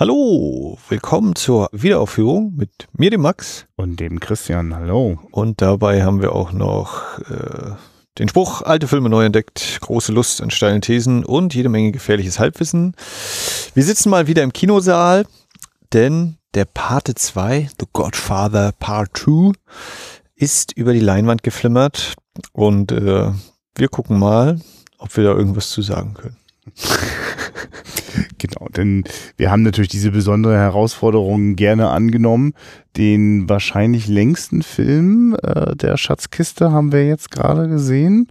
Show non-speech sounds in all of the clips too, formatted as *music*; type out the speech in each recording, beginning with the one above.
Hallo, willkommen zur Wiederaufführung mit mir, dem Max. Und dem Christian, hallo. Und dabei haben wir auch noch äh, den Spruch, alte Filme neu entdeckt, große Lust an steilen Thesen und jede Menge gefährliches Halbwissen. Wir sitzen mal wieder im Kinosaal, denn der Pate 2, The Godfather Part 2, ist über die Leinwand geflimmert und äh, wir gucken mal, ob wir da irgendwas zu sagen können. *laughs* Genau, denn wir haben natürlich diese besondere Herausforderung gerne angenommen. Den wahrscheinlich längsten Film äh, der Schatzkiste haben wir jetzt gerade gesehen,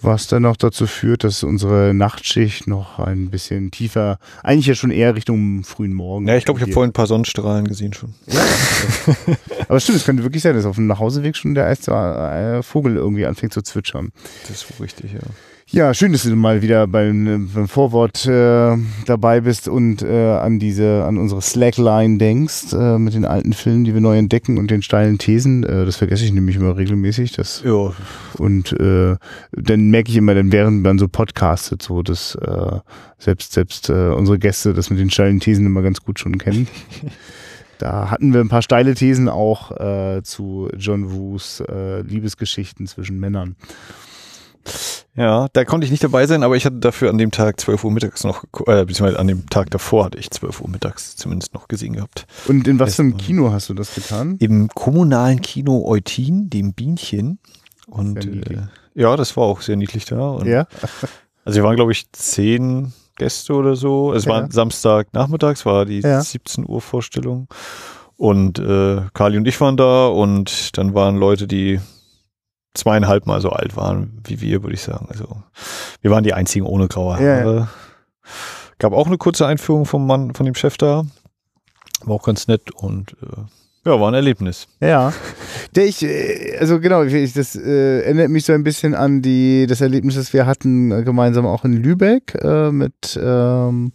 was dann noch dazu führt, dass unsere Nachtschicht noch ein bisschen tiefer, eigentlich ja schon eher Richtung frühen Morgen. Ja, ich glaube, ich habe vorhin ein paar Sonnenstrahlen gesehen schon. Ja, *laughs* aber stimmt, es könnte wirklich sein, dass auf dem Nachhauseweg schon der äh, Vogel irgendwie anfängt zu zwitschern. Das ist richtig, ja. Ja, schön, dass du mal wieder beim, beim Vorwort äh, dabei bist und äh, an diese, an unsere Slackline denkst äh, mit den alten Filmen, die wir neu entdecken und den steilen Thesen. Äh, das vergesse ich nämlich immer regelmäßig. Das, Ja, Und äh, dann merke ich immer, dann während man so podcastet, so dass äh, selbst selbst unsere Gäste das mit den steilen Thesen immer ganz gut schon kennen. *laughs* Da hatten wir ein paar steile Thesen auch äh, zu John Woos äh, Liebesgeschichten zwischen Männern. Ja, da konnte ich nicht dabei sein, aber ich hatte dafür an dem Tag 12 Uhr mittags noch, äh, beziehungsweise an dem Tag davor hatte ich 12 Uhr mittags zumindest noch gesehen gehabt. Und in was für einem. Kino hast du das getan? Im kommunalen Kino Eutin, dem Bienchen. Und äh, ja, das war auch sehr niedlich da. Und Ja. *laughs* Also wir waren, glaube ich, zehn Gäste oder so. Es war Ja. Samstag nachmittags, war die Ja. 17 Uhr Vorstellung. Und äh, Kali und ich waren da und dann waren Leute, die zweieinhalb Mal so alt waren wie wir, würde ich sagen. Also wir waren die einzigen ohne graue Ja, Haare. Gab auch eine kurze Einführung vom Mann, von dem Chef da. War auch ganz nett und äh, ja, war ein Erlebnis. Ja. Der ich, äh, also genau, ich, das äh, erinnert mich so ein bisschen an die, das Erlebnis, das wir hatten gemeinsam auch in Lübeck äh, mit ähm,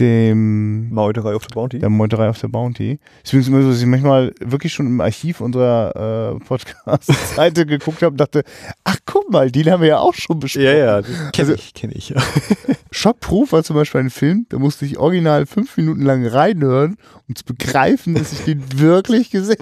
dem Meuterei auf der Bounty. der Meuterei auf der Bounty. Deswegen ist es immer so, dass ich manchmal wirklich schon im Archiv unserer äh, Podcast-Seite *laughs* geguckt habe und dachte, ach guck mal, den haben wir ja auch schon besprochen. Ja, ja, kenne Also- ich, kenne ich. Ja. *laughs* Schockproof war zum Beispiel ein Film, da musste ich original fünf Minuten lang reinhören, um zu begreifen, dass ich den wirklich gesehen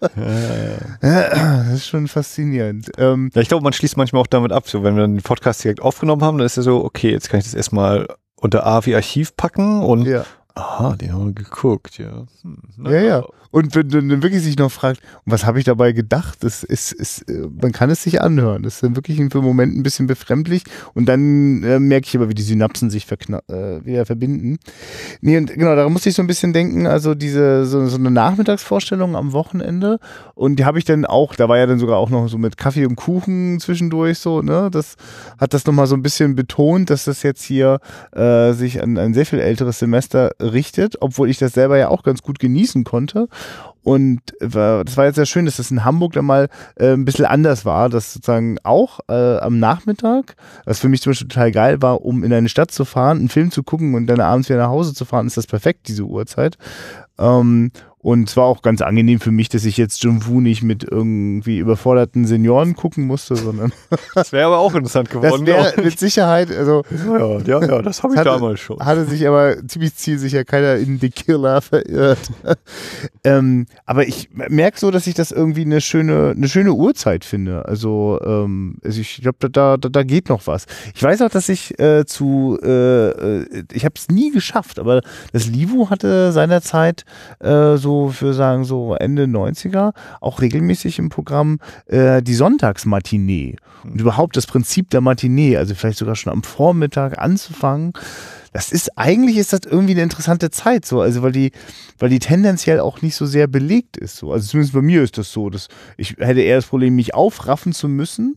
habe. Das ist schon faszinierend. Ähm, Ja, ich glaube, man schließt manchmal auch damit ab. So, wenn wir dann den Podcast direkt aufgenommen haben, dann ist ja so, okay, jetzt kann ich das erstmal unter A wie Archiv packen und ja. Aha, den haben wir geguckt, ja. Hm, Ja, ja. Und wenn du dann wirklich sich noch fragt, was habe ich dabei gedacht, das ist, ist, äh, man kann es sich anhören. Das ist dann wirklich für einen Moment ein bisschen befremdlich. Und dann äh, merke ich aber, wie die Synapsen sich äh, wieder verbinden. Nee, und genau, daran musste ich so ein bisschen denken, also diese, so, so eine Nachmittagsvorstellung am Wochenende. Und die habe ich dann auch, da war ja dann sogar auch noch so mit Kaffee und Kuchen zwischendurch so, ne? Das hat das nochmal so ein bisschen betont, dass das jetzt hier äh, sich an ein sehr viel älteres Semester richtet, obwohl ich das selber ja auch ganz gut genießen konnte. Und das war jetzt sehr schön, dass das in Hamburg dann mal äh, ein bisschen anders war, dass sozusagen auch äh, am Nachmittag, was für mich zum Beispiel total geil war, um in eine Stadt zu fahren, einen Film zu gucken und dann abends wieder nach Hause zu fahren, ist das perfekt, diese Uhrzeit. Ähm, und es war auch ganz angenehm für mich, dass ich jetzt Jung Woo nicht mit irgendwie überforderten Senioren gucken musste, sondern *laughs* Das wäre aber auch interessant das geworden. glaub mit Sicherheit, also ja, ja, ja, das habe ich Hatte- damals schon. hatte sich aber ziemlich zielsicher keiner in The Killer verirrt. *laughs* ähm, aber ich merke so, dass ich das irgendwie eine schöne, eine schöne Uhrzeit finde. Also, ähm, also ich glaube, da, da, da geht noch was. Ich weiß auch, dass ich äh, zu, äh, äh, ich habe es nie geschafft, aber das Livo hatte seinerzeit äh, so für sagen so Ende 90er auch regelmäßig im Programm äh, die Sonntagsmatinee und überhaupt das Prinzip der Matinee, also vielleicht sogar schon am Vormittag anzufangen. Das ist eigentlich ist das irgendwie eine interessante Zeit so, also weil die weil die tendenziell auch nicht so sehr belegt ist so. Also zumindest bei mir ist das so, dass ich hätte eher das Problem mich aufraffen zu müssen,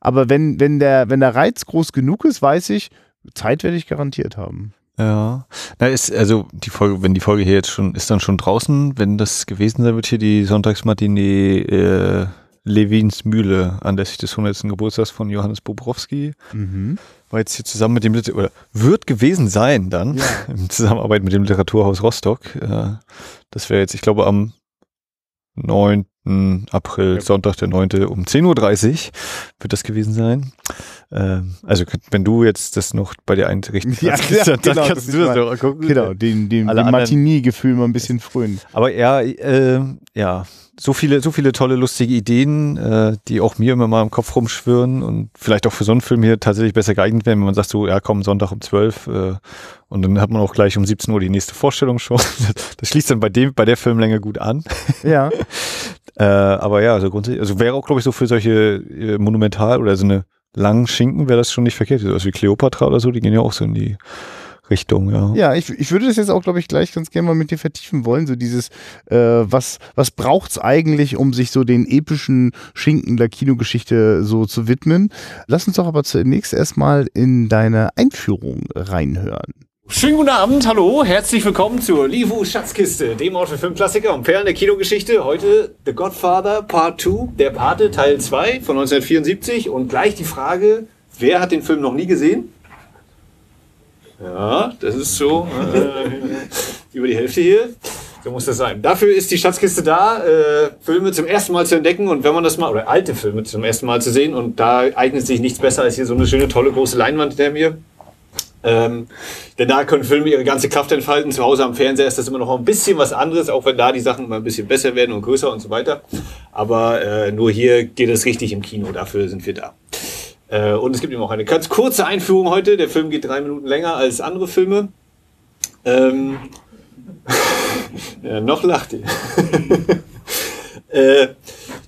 aber wenn wenn der wenn der Reiz groß genug ist, weiß ich, Zeit werde ich garantiert haben. Ja. Na, ist, also die Folge, wenn die Folge hier jetzt schon, ist dann schon draußen, wenn das gewesen sein wird, hier die Sonntagsmatinee äh, Levins Mühle anlässlich des 100. Geburtstags von Johannes Bobrowski. Mhm. War jetzt hier zusammen mit dem Liter oder wird gewesen sein dann, Ja. *laughs* in Zusammenarbeit mit dem Literaturhaus Rostock. Äh, das wäre jetzt, ich glaube, am 9. April, ja. Sonntag der 9. um 10.30 Uhr wird das gewesen sein. Ähm, also wenn du jetzt das noch bei dir einrichten *laughs* kannst, ja, *laughs* dann, genau, kannst du das doch gucken. Genau, den, den, den Martini-Gefühl mal ein bisschen frönen. Aber ja, äh, ja, so viele, so viele tolle, lustige Ideen, äh, die auch mir immer mal im Kopf rumschwirren und vielleicht auch für so einen Film hier tatsächlich besser geeignet werden, wenn man sagt so, ja komm, Sonntag um 12 äh, und dann hat man auch gleich um 17 Uhr die nächste Vorstellung schon. *laughs* Das schließt dann bei dem, bei der Filmlänge gut an. Ja. äh, aber ja, also grundsätzlich, also wäre auch, glaube ich, so für solche äh, Monumental- oder so eine langen Schinken wäre das schon nicht verkehrt. Also wie Cleopatra oder so, die gehen ja auch so in die Richtung, ja. Ja, ich, ich würde das jetzt auch, glaube ich, gleich ganz gerne mal mit dir vertiefen wollen. So dieses, äh, was, was braucht's eigentlich, um sich so den epischen Schinken der Kinogeschichte so zu widmen? Lass uns doch aber zunächst erstmal in deine Einführung reinhören. Schönen guten Abend, hallo, herzlich willkommen zur Livu Schatzkiste, dem Ort für Filmklassiker und Perlen der Kinogeschichte. Heute The Godfather Part 2, der Pate Teil 2 von 1974 und gleich die Frage, wer hat den Film noch nie gesehen? Ja, das ist so äh, *laughs* über die Hälfte hier. So muss das sein. Dafür ist die Schatzkiste da, äh, Filme zum ersten Mal zu entdecken und wenn man das mal, oder alte Filme zum ersten Mal zu sehen und da eignet sich nichts besser als hier so eine schöne, tolle, große Leinwand hinter mir. Ähm, denn da können Filme ihre ganze Kraft entfalten. Zu Hause am Fernseher ist das immer noch ein bisschen was anderes, auch wenn da die Sachen immer ein bisschen besser werden und größer und so weiter. Aber äh, nur hier geht es richtig im Kino, dafür sind wir da. Äh, und es gibt eben auch eine ganz kurze Einführung heute. Der Film geht drei Minuten länger als andere Filme. Ähm, *laughs* ja, noch lacht ihr. *laughs* äh,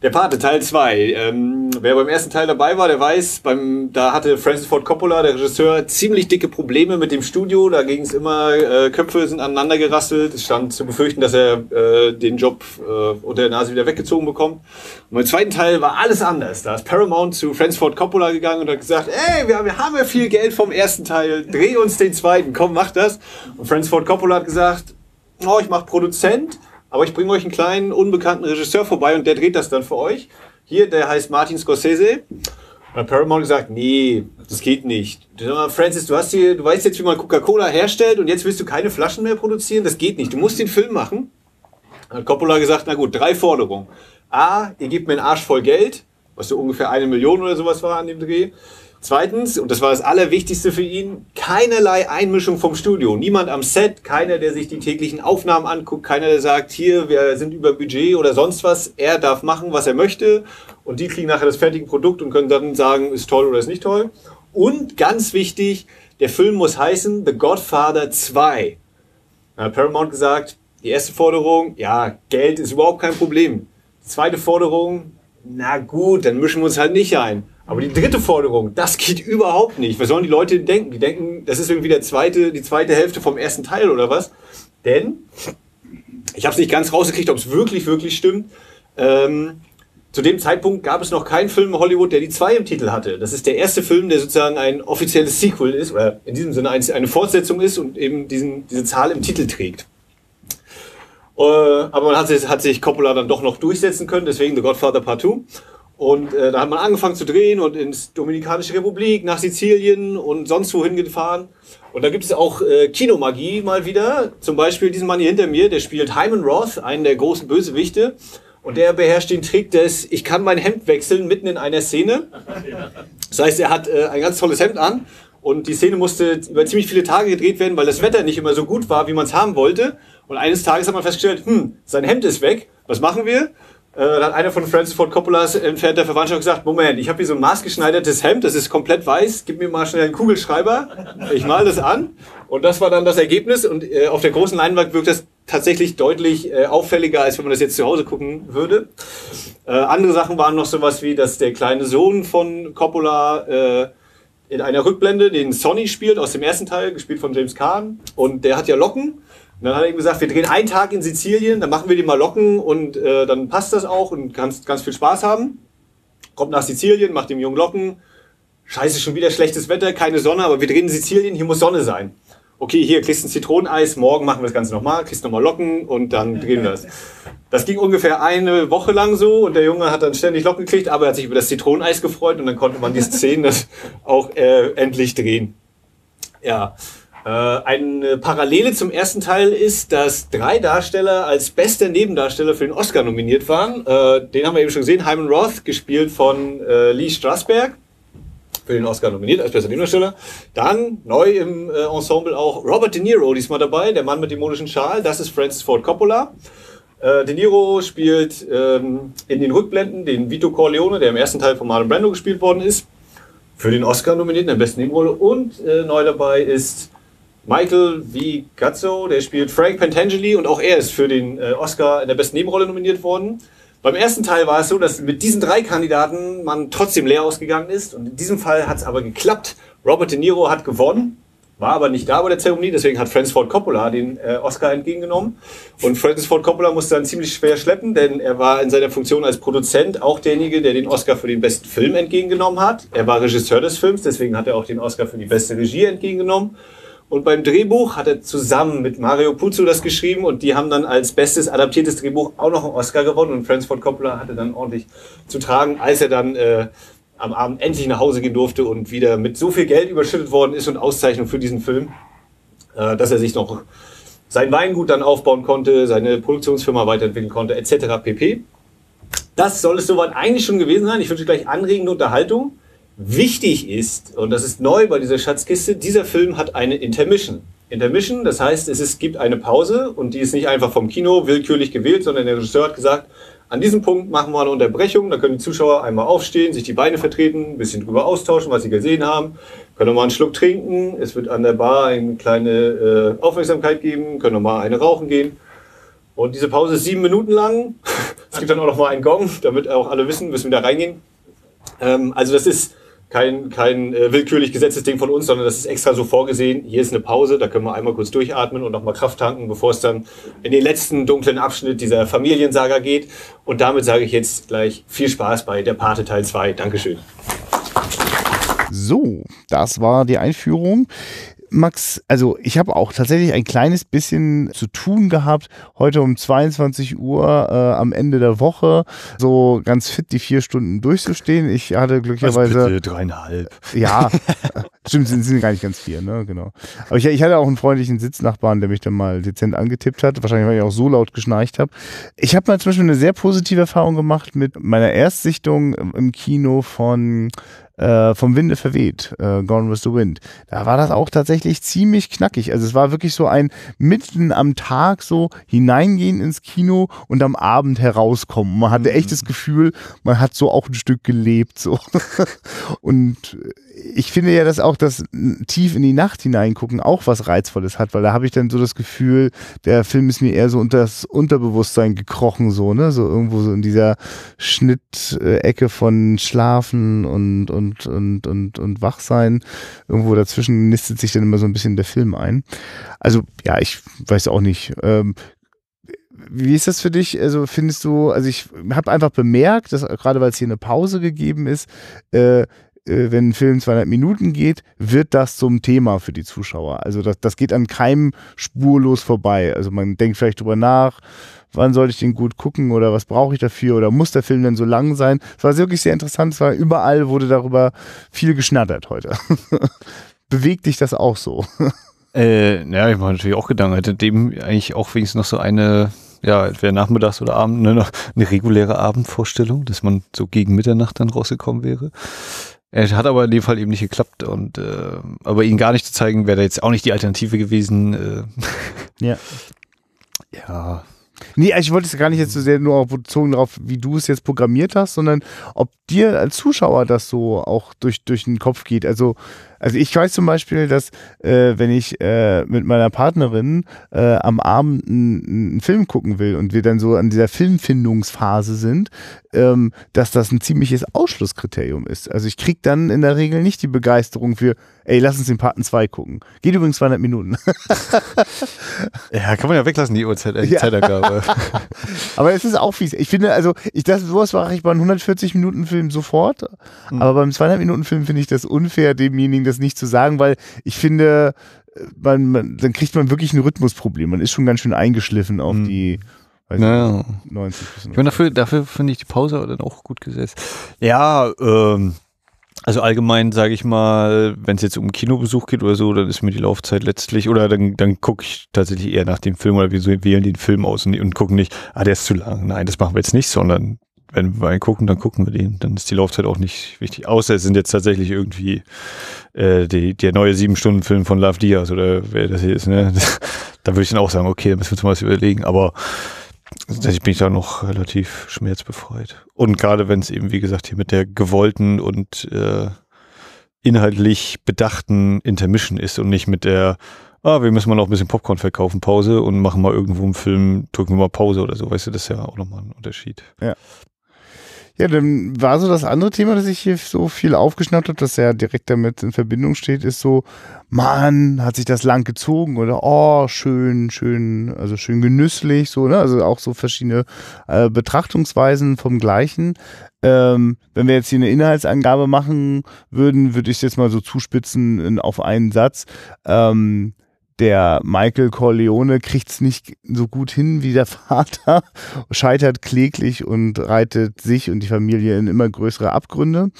der Pate, Teil 2. Ähm, wer beim ersten Teil dabei war, der weiß, beim, da hatte Francis Ford Coppola, der Regisseur, ziemlich dicke Probleme mit dem Studio. Da ging es immer, äh, Köpfe sind aneinander gerasselt. Es stand zu befürchten, dass er äh, den Job äh, unter der Nase wieder weggezogen bekommt. Und beim zweiten Teil war alles anders. Da ist Paramount zu Francis Ford Coppola gegangen und hat gesagt, ey, wir, wir haben ja viel Geld vom ersten Teil, dreh uns den zweiten, komm, mach das. Und Francis Ford Coppola hat gesagt, oh, ich mach Produzent aber ich bringe euch einen kleinen, unbekannten Regisseur vorbei und der dreht das dann für euch. Hier, der heißt Martin Scorsese. Und Paramount gesagt, nee, das geht nicht. Francis, du hast hier, du weißt jetzt, wie man Coca-Cola herstellt und jetzt willst du keine Flaschen mehr produzieren? Das geht nicht. Du musst den Film machen. Dann hat Coppola gesagt, na gut, drei Forderungen. A, ihr gebt mir einen Arsch voll Geld, was so ungefähr eine Million oder sowas war an dem Dreh. Zweitens, und das war das Allerwichtigste für ihn, keinerlei Einmischung vom Studio. Niemand am Set, keiner, der sich die täglichen Aufnahmen anguckt, keiner, der sagt, hier, wir sind über Budget oder sonst was. Er darf machen, was er möchte und die kriegen nachher das fertige Produkt und können dann sagen, ist toll oder ist nicht toll. Und ganz wichtig, der Film muss heißen The Godfather 2. Da hat Paramount gesagt, die erste Forderung, ja, Geld ist überhaupt kein Problem. Die zweite Forderung, na gut, dann mischen wir uns halt nicht ein. Aber die dritte Forderung, das geht überhaupt nicht. Was sollen die Leute denken? Die denken, das ist irgendwie der zweite, die zweite Hälfte vom ersten Teil oder was? Denn, ich habe es nicht ganz rausgekriegt, ob es wirklich, wirklich stimmt. Ähm, zu dem Zeitpunkt gab es noch keinen Film in Hollywood, der die zwei im Titel hatte. Das ist der erste Film, der sozusagen ein offizielles Sequel ist, oder in diesem Sinne eine Fortsetzung ist und eben diesen, diese Zahl im Titel trägt. Äh, aber man hat sich, hat sich Coppola dann doch noch durchsetzen können, deswegen The Godfather Part 2. Und äh, da hat man angefangen zu drehen und ins Dominikanische Republik, nach Sizilien und sonst wohin gefahren. Und da gibt es auch äh, Kinomagie mal wieder. Zum Beispiel diesen Mann hier hinter mir, der spielt Hyman Roth, einen der großen Bösewichte. Und der beherrscht den Trick des, ich kann mein Hemd wechseln mitten in einer Szene. Das heißt, er hat äh, ein ganz tolles Hemd an und die Szene musste über ziemlich viele Tage gedreht werden, weil das Wetter nicht immer so gut war, wie man es haben wollte. Und eines Tages hat man festgestellt, hm, sein Hemd ist weg. Was machen wir? Äh, hat einer von Francis Ford Coppolas entfernter Verwandtschaft gesagt, Moment, ich habe hier so ein maßgeschneidertes Hemd, das ist komplett weiß, gib mir mal schnell einen Kugelschreiber, ich mal das an. Und das war dann das Ergebnis und äh, auf der großen Leinwand wirkt das tatsächlich deutlich äh, auffälliger, als wenn man das jetzt zu Hause gucken würde. Äh, andere Sachen waren noch sowas wie, dass der kleine Sohn von Coppola äh, in einer Rückblende den Sonny spielt aus dem ersten Teil, gespielt von James Caan. Und der hat ja Locken und dann hat er ihm gesagt, wir drehen einen Tag in Sizilien, dann machen wir die mal locken und äh, dann passt das auch und kannst ganz viel Spaß haben. Kommt nach Sizilien, macht dem Jungen Locken. Scheiße, schon wieder schlechtes Wetter, keine Sonne, aber wir drehen in Sizilien, hier muss Sonne sein. Okay, hier kriegst du ein Zitroneneis, morgen machen wir das Ganze nochmal, kriegst nochmal Locken und dann drehen wir das. Das ging ungefähr eine Woche lang so und der Junge hat dann ständig Locken gekriegt, aber er hat sich über das Zitroneneis gefreut und dann konnte man die Szenen das *laughs* auch äh, endlich drehen. Ja, eine Parallele zum ersten Teil ist, dass drei Darsteller als beste Nebendarsteller für den Oscar nominiert waren. Äh, den haben wir eben schon gesehen. Hyman Roth, gespielt von äh, Lee Strasberg, für den Oscar nominiert als bester Nebendarsteller. Dann neu im äh, Ensemble auch Robert De Niro diesmal dabei, der Mann mit dem modischen Schal. Das ist Francis Ford Coppola. Äh, De Niro spielt ähm, in den Rückblenden den Vito Corleone, der im ersten Teil von Marlon Brando gespielt worden ist, für den Oscar nominiert in der besten Nebenrolle. Und äh, neu dabei ist Michael V. Gazzo, der spielt Frank Pentangeli und auch er ist für den äh, Oscar in der besten Nebenrolle nominiert worden. Beim ersten Teil war es so, dass mit diesen drei Kandidaten man trotzdem leer ausgegangen ist. Und in diesem Fall hat es aber geklappt. Robert De Niro hat gewonnen, war aber nicht da bei der Zeremonie, deswegen hat Francis Ford Coppola den äh, Oscar entgegengenommen. Und Francis Ford Coppola musste dann ziemlich schwer schleppen, denn er war in seiner Funktion als Produzent auch derjenige, der den Oscar für den besten Film entgegengenommen hat. Er war Regisseur des Films, deswegen hat er auch den Oscar für die beste Regie entgegengenommen. Und beim Drehbuch hat er zusammen mit Mario Puzo das geschrieben und die haben dann als bestes adaptiertes Drehbuch auch noch einen Oscar gewonnen und Francis Ford Coppola hatte dann ordentlich zu tragen, als er dann äh, am Abend endlich nach Hause gehen durfte und wieder mit so viel Geld überschüttet worden ist und Auszeichnung für diesen Film, äh, dass er sich noch sein Weingut dann aufbauen konnte, seine Produktionsfirma weiterentwickeln konnte, etc. pp. Das soll es soweit eigentlich schon gewesen sein. Ich wünsche gleich anregende Unterhaltung. Wichtig ist, und das ist neu bei dieser Schatzkiste, dieser Film hat eine Intermission. Intermission, das heißt, es ist, gibt eine Pause und die ist nicht einfach vom Kino willkürlich gewählt, sondern der Regisseur hat gesagt, an diesem Punkt machen wir eine Unterbrechung, da können die Zuschauer einmal aufstehen, sich die Beine vertreten, ein bisschen drüber austauschen, was sie gesehen haben, können nochmal einen Schluck trinken, es wird an der Bar eine kleine äh, Aufmerksamkeit geben, können nochmal eine rauchen gehen. Und diese Pause ist sieben Minuten lang. *laughs* es gibt dann auch nochmal einen Gong, damit auch alle wissen, müssen wir da reingehen. Ähm, also das ist kein, kein äh, willkürlich gesetztes Ding von uns, sondern das ist extra so vorgesehen. Hier ist eine Pause, da können wir einmal kurz durchatmen und nochmal Kraft tanken, bevor es dann in den letzten dunklen Abschnitt dieser Familiensaga geht. Und damit sage ich jetzt gleich viel Spaß bei der Pate Teil 2. Dankeschön. So, das war die Einführung. Max, also ich habe auch tatsächlich ein kleines bisschen zu tun gehabt, heute um 22 Uhr äh, am Ende der Woche, so ganz fit die vier Stunden durchzustehen. Ich hatte glücklicherweise... Also bitte, dreieinhalb. Ja, *laughs* stimmt, sind, sind gar nicht ganz vier, ne, genau. Aber ich, ich hatte auch einen freundlichen Sitznachbarn, der mich dann mal dezent angetippt hat, wahrscheinlich, weil ich auch so laut geschnarcht habe. Ich habe mal zum Beispiel eine sehr positive Erfahrung gemacht mit meiner Erstsichtung im Kino von äh, vom Winde verweht, äh, Gone with the Wind. Da war das auch tatsächlich ziemlich knackig. Also es war wirklich so ein mitten am Tag so hineingehen ins Kino und am Abend herauskommen. Man hatte echt das Gefühl, man hat so auch ein Stück gelebt so. *laughs* und ich finde ja, dass auch das tief in die Nacht hineingucken auch was Reizvolles hat, weil da habe ich dann so das Gefühl, der Film ist mir eher so unter das Unterbewusstsein gekrochen, so, ne? So irgendwo so in dieser Schnittecke von Schlafen und, und, und, und, und Wachsein. Irgendwo dazwischen nistet sich dann immer so ein bisschen der Film ein. Also, ja, ich weiß auch nicht. Ähm, wie ist das für dich? Also findest du, also ich habe einfach bemerkt, dass gerade weil es hier eine Pause gegeben ist, äh, wenn ein Film 200 Minuten geht, wird das zum Thema für die Zuschauer. Also das, das geht an keinem spurlos vorbei. Also man denkt vielleicht drüber nach, wann sollte ich den gut gucken oder was brauche ich dafür oder muss der Film denn so lang sein? Es war wirklich sehr interessant. Es war überall wurde darüber viel geschnattert heute. *laughs* Bewegt dich das auch so? Äh, ja, ich mache natürlich auch Gedanken. Hätte dem eigentlich auch wenigstens noch so eine, ja, entweder nachmittags oder abend, ne, eine reguläre Abendvorstellung, dass man so gegen Mitternacht dann rausgekommen wäre. Er hat aber in dem Fall eben nicht geklappt und äh, aber ihn gar nicht zu zeigen, wäre da jetzt auch nicht die Alternative gewesen. Äh. Ja. *laughs* Ja. Nee, ich wollte es gar nicht jetzt so sehr nur bezogen darauf, wie du es jetzt programmiert hast, sondern ob dir als Zuschauer das so auch durch, durch den Kopf geht. Also, also ich weiß zum Beispiel, dass äh, wenn ich äh, mit meiner Partnerin äh, am Abend einen Film gucken will und wir dann so an dieser Filmfindungsphase sind, ähm, dass das ein ziemliches Ausschlusskriterium ist. Also ich krieg dann in der Regel nicht die Begeisterung für, ey, lass uns den Paten 2 gucken. Geht übrigens 200 Minuten. *laughs* Ja, kann man ja weglassen, die Uhrzeit, äh, die Ja. Zeitangabe. *laughs* Aber es ist auch fies. Ich finde, also, ich, das, sowas mache ich bei einem 140-Minuten-Film sofort. Aber beim 200-Minuten-Film finde ich das unfair, demjenigen das nicht zu sagen, weil ich finde, äh, man, man, dann kriegt man wirklich ein Rhythmusproblem. Man ist schon ganz schön eingeschliffen auf Hm. die weiß naja. nicht, 90 bis Ich meine, dafür, dafür finde ich die Pause dann auch gut gesetzt. Ja, ähm, Also allgemein sage ich mal, wenn es jetzt um Kinobesuch geht oder so, dann ist mir die Laufzeit letztlich, oder dann, dann gucke ich tatsächlich eher nach dem Film oder wir wählen den Film aus und, und gucken nicht, ah, der ist zu lang. Nein, das machen wir jetzt nicht, sondern wenn wir einen gucken, dann gucken wir den. Dann ist die Laufzeit auch nicht wichtig. Außer es sind jetzt tatsächlich irgendwie äh, die, der neue sieben-Stunden-Film von Love Diaz oder wer das hier ist. Ne? *laughs* da würde ich dann auch sagen, okay, da müssen wir uns mal was überlegen. Aber tatsächlich bin ich da noch relativ schmerzbefreit. Und gerade wenn es eben, wie gesagt, hier mit der gewollten und äh, inhaltlich bedachten Intermission ist und nicht mit der ah, wir müssen mal noch ein bisschen Popcorn verkaufen, Pause und machen mal irgendwo einen Film, drücken wir mal Pause oder so, weißt du, das ist ja auch nochmal ein Unterschied. Ja. Ja, dann war so das andere Thema, das ich hier so viel aufgeschnappt habe, das ja direkt damit in Verbindung steht, ist so, Mann, hat sich das lang gezogen oder oh, schön, schön, also schön genüsslich, so, ne? Also auch so verschiedene äh, Betrachtungsweisen vom Gleichen. Ähm, wenn wir jetzt hier eine Inhaltsangabe machen würden, würde ich es jetzt mal so zuspitzen in, auf einen Satz. Ähm, der Michael Corleone kriegt es nicht so gut hin wie der Vater, scheitert kläglich und reitet sich und die Familie in immer größere Abgründe.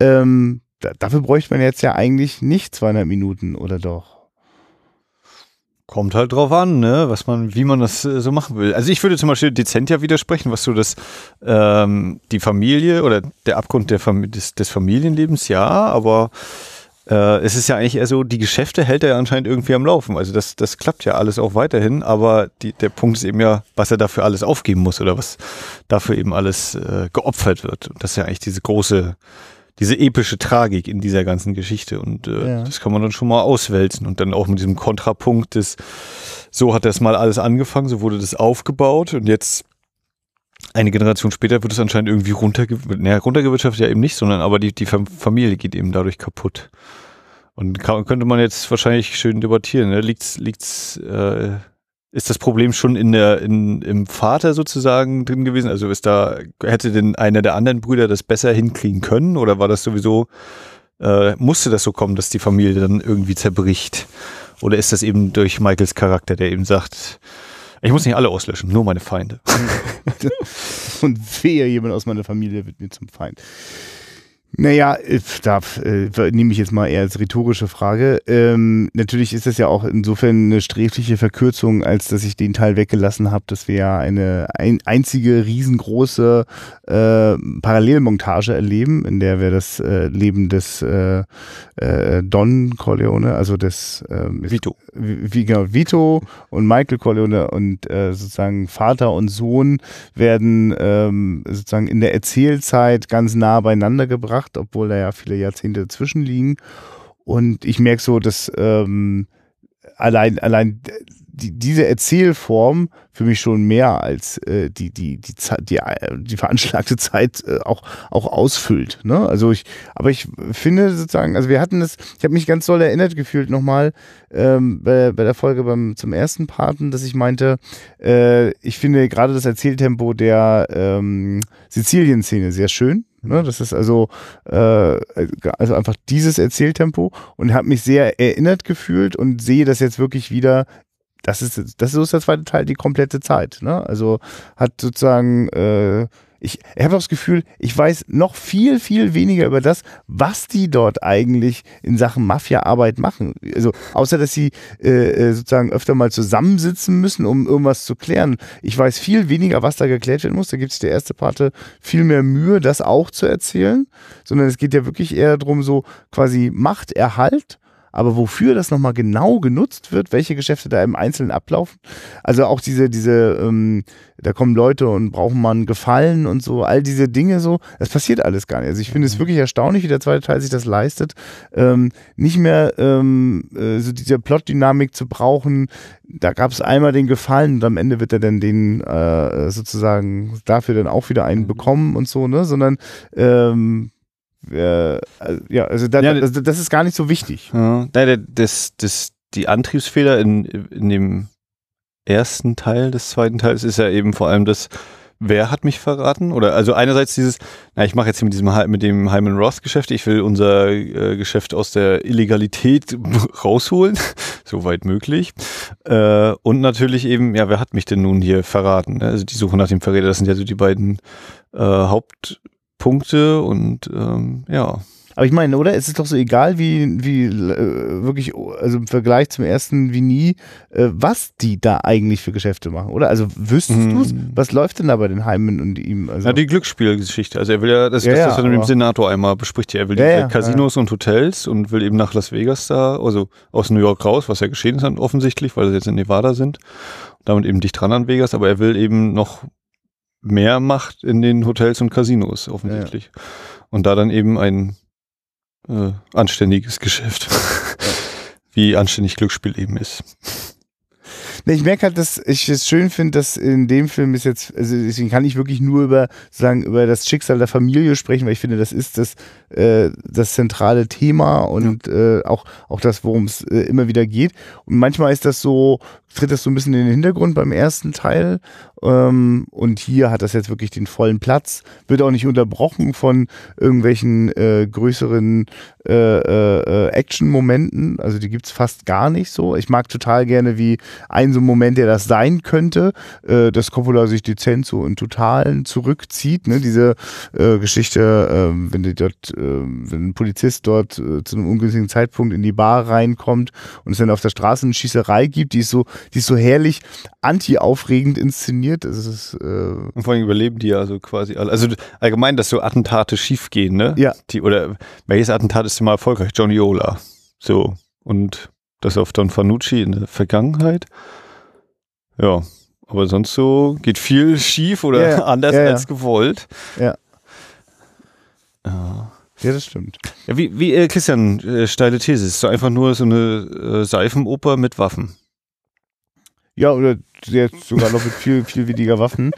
Ähm, da, dafür bräuchte man jetzt ja eigentlich nicht 200 Minuten, oder doch? Kommt halt drauf an, ne, was man, wie man das äh, so machen will. Also ich würde zum Beispiel dezent ja widersprechen, was so das, ähm, die Familie oder der Abgrund der Fam des, des Familienlebens, ja, aber äh, es ist ja eigentlich eher so, die Geschäfte hält er ja anscheinend irgendwie am Laufen. Also das, das klappt ja alles auch weiterhin, aber die, der Punkt ist eben ja, was er dafür alles aufgeben muss oder was dafür eben alles äh, geopfert wird. Und das ist ja eigentlich diese große, diese epische Tragik in dieser ganzen Geschichte. Und äh, ja. das kann man dann schon mal auswälzen. Und dann auch mit diesem Kontrapunkt des, so hat das mal alles angefangen, so wurde das aufgebaut und jetzt eine Generation später wird es anscheinend irgendwie runterge naja, runtergewirtschaftet ja eben nicht, sondern aber die, die Familie geht eben dadurch kaputt. Und kann, könnte man jetzt wahrscheinlich schön debattieren. Ne? Liegt's, liegt's, äh, ist das Problem schon in der, in, im Vater sozusagen drin gewesen? Also ist da, hätte denn einer der anderen Brüder das besser hinkriegen können? Oder war das sowieso, äh, musste das so kommen, dass die Familie dann irgendwie zerbricht? Oder ist das eben durch Michaels Charakter, der eben sagt, ich muss nicht alle auslöschen, nur meine Feinde. *laughs* Und wehe, jemand aus meiner Familie wird mir zum Feind. Naja, da äh, nehme ich jetzt mal eher als rhetorische Frage. Ähm, natürlich ist das ja auch insofern eine sträfliche Verkürzung, als dass ich den Teil weggelassen habe, dass wir ja eine ein, einzige riesengroße äh, Parallelmontage erleben, in der wir das äh, Leben des äh, äh, Don Corleone, also des äh, Vito. Wie, genau, Vito und Michael Corleone und äh, sozusagen Vater und Sohn werden ähm, sozusagen in der Erzählzeit ganz nah beieinander gebracht gemacht, obwohl da ja viele Jahrzehnte dazwischen liegen. Und ich merke so, dass ähm, allein, allein die, diese Erzählform für mich schon mehr als äh, die, die, die, die, die veranschlagte Zeit äh, auch, auch ausfüllt. Ne? Also ich, aber ich finde sozusagen, also wir hatten das, ich habe mich ganz doll erinnert gefühlt nochmal ähm, bei, bei der Folge beim, zum ersten Paten, dass ich meinte, äh, ich finde gerade das Erzähltempo der ähm, Sizilien-Szene sehr schön. Ne, das ist also, äh, also einfach dieses Erzähltempo und habe mich sehr erinnert gefühlt und sehe das jetzt wirklich wieder das ist, das ist der zweite Teil die komplette Zeit. Ne? Also hat sozusagen, äh, ich, habe das Gefühl, ich weiß noch viel, viel weniger über das, was die dort eigentlich in Sachen Mafia-Arbeit machen. Also außer, dass sie äh, äh, sozusagen öfter mal zusammensitzen müssen, um irgendwas zu klären. Ich weiß viel weniger, was da geklärt werden muss. Da gibt es der erste Parte viel mehr Mühe, das auch zu erzählen, sondern es geht ja wirklich eher darum, so quasi Machterhalt aber wofür das nochmal genau genutzt wird, welche Geschäfte da im Einzelnen ablaufen, also auch diese, diese, ähm, da kommen Leute und brauchen mal einen Gefallen und so, all diese Dinge so, das passiert alles gar nicht. Also ich finde es mhm. wirklich erstaunlich, wie der zweite Teil sich das leistet, ähm, nicht mehr ähm, äh, so diese Plotdynamik zu brauchen. Da gab es einmal den Gefallen und am Ende wird er dann den äh, sozusagen dafür dann auch wieder einen mhm. bekommen und so, ne, sondern ähm, äh, ja, also da, ja, das, das, ist gar nicht so wichtig. Ja, das, das, die Antriebsfehler in, in dem ersten Teil des zweiten Teils ist ja eben vor allem das, wer hat mich verraten? Oder also einerseits dieses, na, ich mache jetzt hier mit diesem mit dem Hyman Roth Geschäft, ich will unser äh, Geschäft aus der Illegalität *laughs* rausholen, *laughs* soweit möglich. Äh, und natürlich eben, ja, wer hat mich denn nun hier verraten? Also die Suche nach dem Verräter, das sind ja so die beiden äh, Haupt Punkte und ähm, ja. Aber ich meine, oder? Es ist doch so egal, wie, wie äh, wirklich, also im Vergleich zum ersten wie nie, äh, was die da eigentlich für Geschäfte machen, oder? Also wüsstest Mhm. du's? Was läuft denn da bei den Heimen und ihm? Also, Ja, die Glücksspielgeschichte. Also er will ja, das, Ja, das, ja, das was er mit dem Senator einmal bespricht. Er will Ja, die ja, Casinos und Hotels und will eben nach Las Vegas da, also aus New York raus, was ja geschehen ist offensichtlich, weil sie jetzt in Nevada sind. Damit eben dicht dran an Vegas, aber er will eben noch mehr Macht in den Hotels und Casinos offensichtlich. Und da dann eben ein äh, anständiges Geschäft. *laughs* Wie anständig Glücksspiel eben ist. Nee, ich merke halt, dass ich es schön finde, dass in dem Film ist jetzt, also deswegen kann ich wirklich nur über sagen über das Schicksal der Familie sprechen, weil ich finde, das ist das äh, das zentrale Thema und äh, auch auch das, worum es äh, immer wieder geht. Und manchmal ist das so, tritt das so ein bisschen in den Hintergrund beim ersten Teil. Ähm, und hier hat das jetzt wirklich den vollen Platz, wird auch nicht unterbrochen von irgendwelchen äh, größeren äh, äh, äh, Action-Momenten. Also die gibt's fast gar nicht so. Ich mag total gerne, wie ein so ein Moment, der das sein könnte, äh, dass Coppola sich dezent so in Totalen zurückzieht. Ne? Diese äh, Geschichte, äh, wenn die dort, äh, wenn ein Polizist dort äh, zu einem ungünstigen Zeitpunkt in die Bar reinkommt und es dann auf der Straße eine Schießerei gibt, die ist so, die ist so herrlich anti-aufregend inszeniert. Das ist äh, Und vor allem überleben die ja so quasi alle. Also allgemein, dass so Attentate schiefgehen, ne? Ja. Die, oder welches Attentat ist denn mal erfolgreich? Johnny Ola. So. Und das auf Don Fanucci in der Vergangenheit. Ja. Aber sonst so geht viel schief oder Ja, *laughs* anders Ja, ja. als gewollt. Ja. Ja. ja, das stimmt. Ja, wie, wie äh, Christian, äh, steile These. Es ist so einfach nur so eine äh, Seifenoper mit Waffen. Ja, oder jetzt sogar noch mit viel, viel weniger Waffen.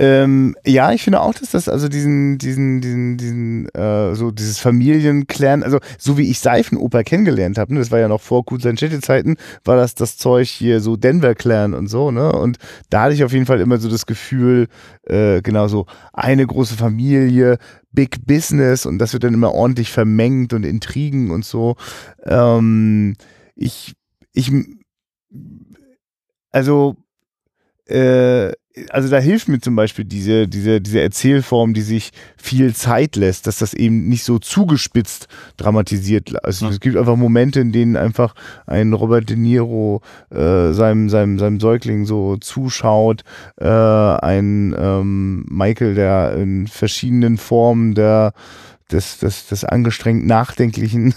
Ähm, ja, ich finde auch, dass das also diesen, diesen, diesen, diesen, äh, so dieses Familienclan, also so wie ich Seifenoper kennengelernt habe, ne, das war ja noch vor Kusanchete-Zeiten, war das das Zeug hier so Denver-Clan und so, ne? Und da hatte ich auf jeden Fall immer so das Gefühl, äh, genau so eine große Familie, Big Business und das wird dann immer ordentlich vermengt und Intrigen und so. Ähm, ich, ich, also, äh, also da hilft mir zum Beispiel diese, diese, diese Erzählform, die sich viel Zeit lässt, dass das eben nicht so zugespitzt dramatisiert. Also Ja. es gibt einfach Momente, in denen einfach ein Robert De Niro äh, seinem, seinem, seinem Säugling so zuschaut, äh, ein ähm, Michael, der in verschiedenen Formen der des, des, des angestrengt Nachdenklichen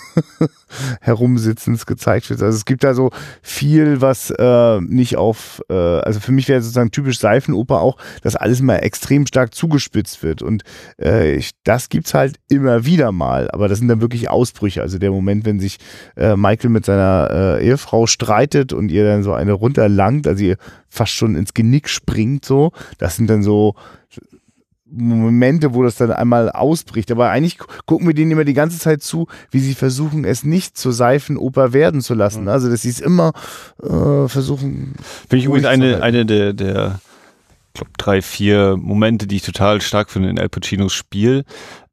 *laughs* Herumsitzens gezeigt wird. Also es gibt da so viel, was äh, nicht auf, äh, also für mich wäre sozusagen typisch Seifenoper auch, dass alles mal extrem stark zugespitzt wird. Und äh, ich, das gibt's halt immer wieder mal, aber das sind dann wirklich Ausbrüche. Also der Moment, wenn sich äh, Michael mit seiner äh, Ehefrau streitet und ihr dann so eine runterlangt, also ihr fast schon ins Genick springt, so, das sind dann so Momente, wo das dann einmal ausbricht. Aber eigentlich gu- gucken wir denen immer die ganze Zeit zu, wie sie versuchen, es nicht zur Seifenoper werden zu lassen. Also, dass sie es immer äh, versuchen. Finde ich übrigens eine, eine der, der ich glaube, drei, vier Momente, die ich total stark finde in Al Pacinos Spiel.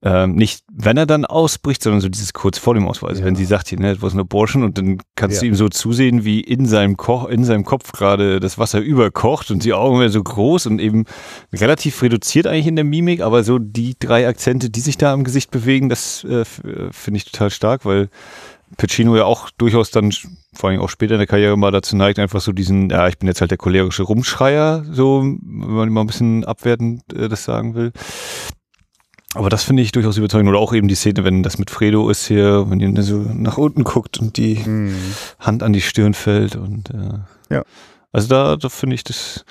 Ähm, nicht, wenn er dann ausbricht, sondern so dieses kurz vor dem Ausfall. Also Ja. wenn sie sagt, hier, ne, it was an abortion und dann kannst Ja. du ihm so zusehen, wie in seinem Koch, in seinem Kopf gerade das Wasser überkocht und die Augen werden so groß und eben relativ reduziert eigentlich in der Mimik, aber so die drei Akzente, die sich da am Gesicht bewegen, das äh, äh, finde ich total stark, weil Pacino ja auch durchaus dann, vor allem auch später in der Karriere mal dazu neigt, einfach so diesen, ja, ich bin jetzt halt der cholerische Rumschreier, so, wenn man mal ein bisschen abwertend äh, das sagen will. Aber das finde ich durchaus überzeugend. Oder auch eben die Szene, wenn das mit Fredo ist hier, wenn ihr so nach unten guckt und die Hand an die Stirn fällt und äh, Ja. Also da, da finde ich das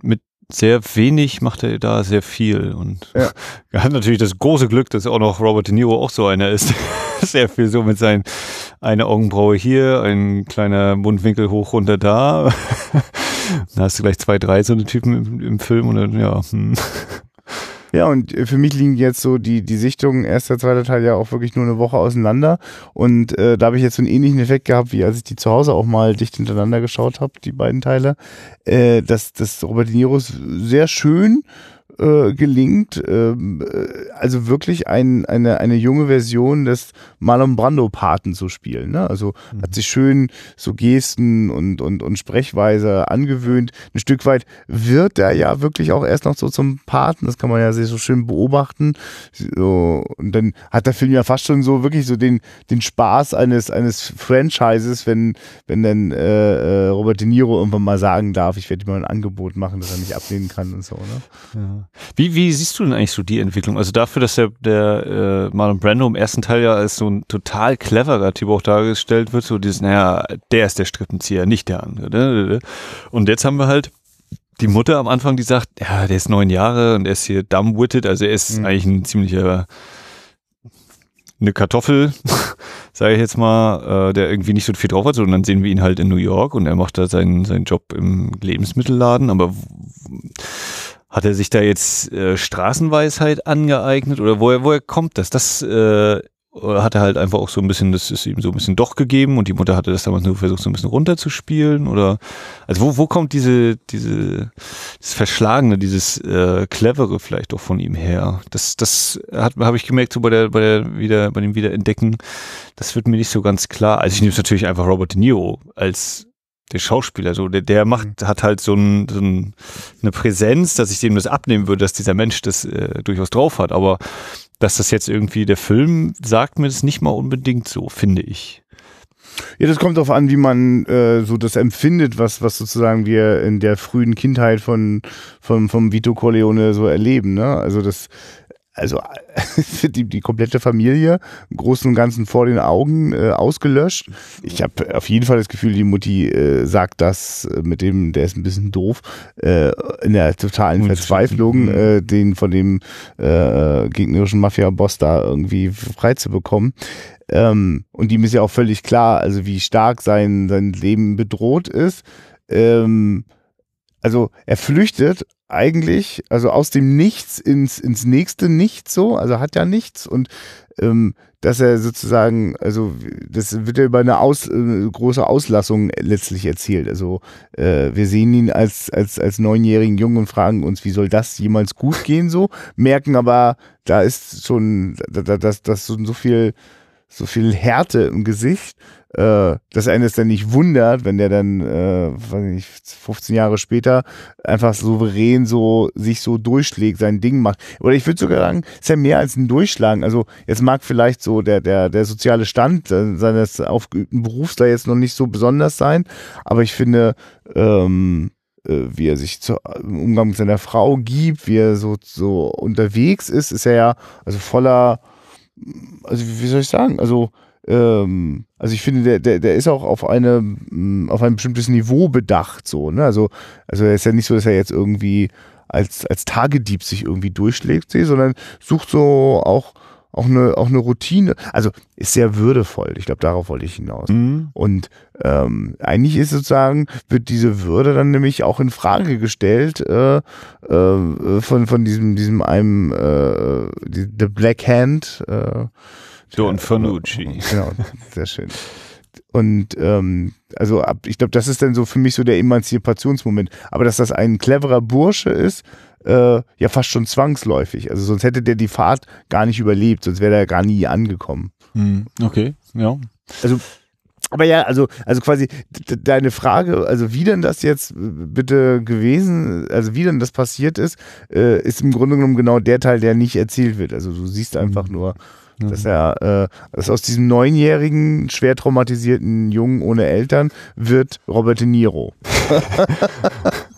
mit sehr wenig macht er da sehr viel und Ja. *laughs* er hat natürlich das große Glück, dass auch noch Robert De Niro auch so einer ist. *laughs* sehr viel so mit seinen eine Augenbraue hier, ein kleiner Mundwinkel hoch runter da. dann *laughs* hast du gleich zwei, drei so eine Typen im, im Film und dann, ja, hm. Ja, und äh, für mich liegen jetzt so die, die Sichtungen, erster, zweiter Teil ja auch wirklich nur eine Woche auseinander. Und äh, da habe ich jetzt so einen ähnlichen Effekt gehabt, wie als ich die zu Hause auch mal dicht hintereinander geschaut habe, die beiden Teile. Äh, dass das Robert De Niro ist sehr schön, äh, gelingt, ähm, äh, also wirklich ein, eine, eine junge Version des Marlon Brando-Paten zu spielen. Ne? Also mhm. hat sich schön so Gesten und, und, und Sprechweise angewöhnt. Ein Stück weit wird er ja wirklich auch erst noch so zum Paten, das kann man ja sehr so schön beobachten. So, und dann hat der Film ja fast schon so wirklich so den, den Spaß eines, eines Franchises, wenn, wenn dann äh, äh Robert De Niro irgendwann mal sagen darf, ich werde ihm mal ein Angebot machen, das er nicht ablehnen kann und so. Ne? Ja. Wie, wie siehst du denn eigentlich so die Entwicklung? Also dafür, dass der, der äh, Marlon Brando im ersten Teil ja als so ein total cleverer Typ auch dargestellt wird, so dieses, naja, der ist der Strippenzieher, nicht der andere. Ne, ne, ne. Und jetzt haben wir halt die Mutter am Anfang, die sagt, ja, der ist neun Jahre und er ist hier dumbwitted, also er ist mhm. eigentlich ein ziemlicher eine Kartoffel, *laughs* sage ich jetzt mal, äh, der irgendwie nicht so viel drauf hat, sondern dann sehen wir ihn halt in New York und er macht da seinen, seinen Job im Lebensmittelladen, aber hat er sich da jetzt äh, Straßenweisheit angeeignet oder woher, woher kommt das? Das äh, hat er halt einfach auch so ein bisschen, das ist ihm so ein bisschen doch gegeben und die Mutter hatte das damals nur versucht, so ein bisschen runterzuspielen oder also wo, wo kommt diese, diese, das Verschlagene, dieses äh, Clevere vielleicht auch von ihm her? Das, das hat habe ich gemerkt, so bei der, bei der wieder, bei dem Wiederentdecken, das wird mir nicht so ganz klar. Also ich nehme es natürlich einfach Robert De Niro als der Schauspieler, so, der, der macht, mhm. hat halt so, ein, so ein, eine Präsenz, dass ich dem das abnehmen würde, dass dieser Mensch das äh, durchaus drauf hat. Aber dass das jetzt irgendwie der Film sagt mir das nicht mal unbedingt so, finde ich. Ja, das kommt darauf an, wie man äh, so das empfindet, was, was sozusagen wir in der frühen Kindheit von, von, vom Vito Corleone so erleben. Ne? Also das also *laughs* die, die komplette Familie im Großen und Ganzen vor den Augen äh, ausgelöscht. Ich habe auf jeden Fall das Gefühl, die Mutti äh, sagt das äh, mit dem, der ist ein bisschen doof, äh, in der totalen und Verzweiflung, mhm. äh, den von dem äh, gegnerischen Mafia-Boss da irgendwie frei zu bekommen. Ähm, und ihm ist ja auch völlig klar, also wie stark sein, sein Leben bedroht ist. Ähm, also er flüchtet eigentlich, also aus dem Nichts ins, ins nächste Nichts so, also hat ja nichts und ähm, dass er sozusagen, also das wird ja über eine Aus, äh, große Auslassung letztlich erzählt. Also äh, wir sehen ihn als, als, als neunjährigen Jungen und fragen uns, wie soll das jemals gut gehen so, merken aber, da ist schon, da, da, das, das so, so viel, so viel Härte im Gesicht äh, dass einen es dann nicht wundert, wenn der dann, äh, weiß nicht, 15 Jahre später einfach souverän so sich so durchschlägt, sein Ding macht. Oder ich würde sogar sagen, ist ja mehr als ein Durchschlagen. Also jetzt mag vielleicht so der, der, der soziale Stand seines aufgeübten Berufs da jetzt noch nicht so besonders sein, aber ich finde, ähm, äh, wie er sich zu, im Umgang mit seiner Frau gibt, wie er so, so unterwegs ist, ist er ja also voller, also wie soll ich sagen, also ähm, also ich finde, der, der, der ist auch auf eine, mm, auf ein bestimmtes Niveau bedacht, so, ne? Also, also er ist ja nicht so, dass er jetzt irgendwie als, als Tagedieb sich irgendwie durchschlägt, sondern sucht so auch, auch eine, auch eine Routine, also ist sehr würdevoll. Ich glaube, darauf wollte ich hinaus. Mhm. Und ähm, eigentlich ist sozusagen, wird diese Würde dann nämlich auch in Frage gestellt äh, äh, von, von diesem, diesem einem äh, The Black Hand, äh, Don Fanucci. *laughs* Genau, sehr schön. Und ähm, also ab, ich glaube, das ist dann so für mich so der Emanzipationsmoment. Aber dass das ein cleverer Bursche ist, äh, ja fast schon zwangsläufig. Also sonst hätte der die Fahrt gar nicht überlebt, sonst wäre er gar nie angekommen. Hm, okay, ja. Also aber ja, also, also quasi deine Frage, also wie denn das jetzt bitte gewesen, also wie denn das passiert ist, äh, ist im Grunde genommen genau der Teil, der nicht erzählt wird. Also du siehst einfach hm. nur, Mhm. Dass er, äh, dass aus diesem neunjährigen, schwer traumatisierten Jungen ohne Eltern wird Robert De Niro. *laughs*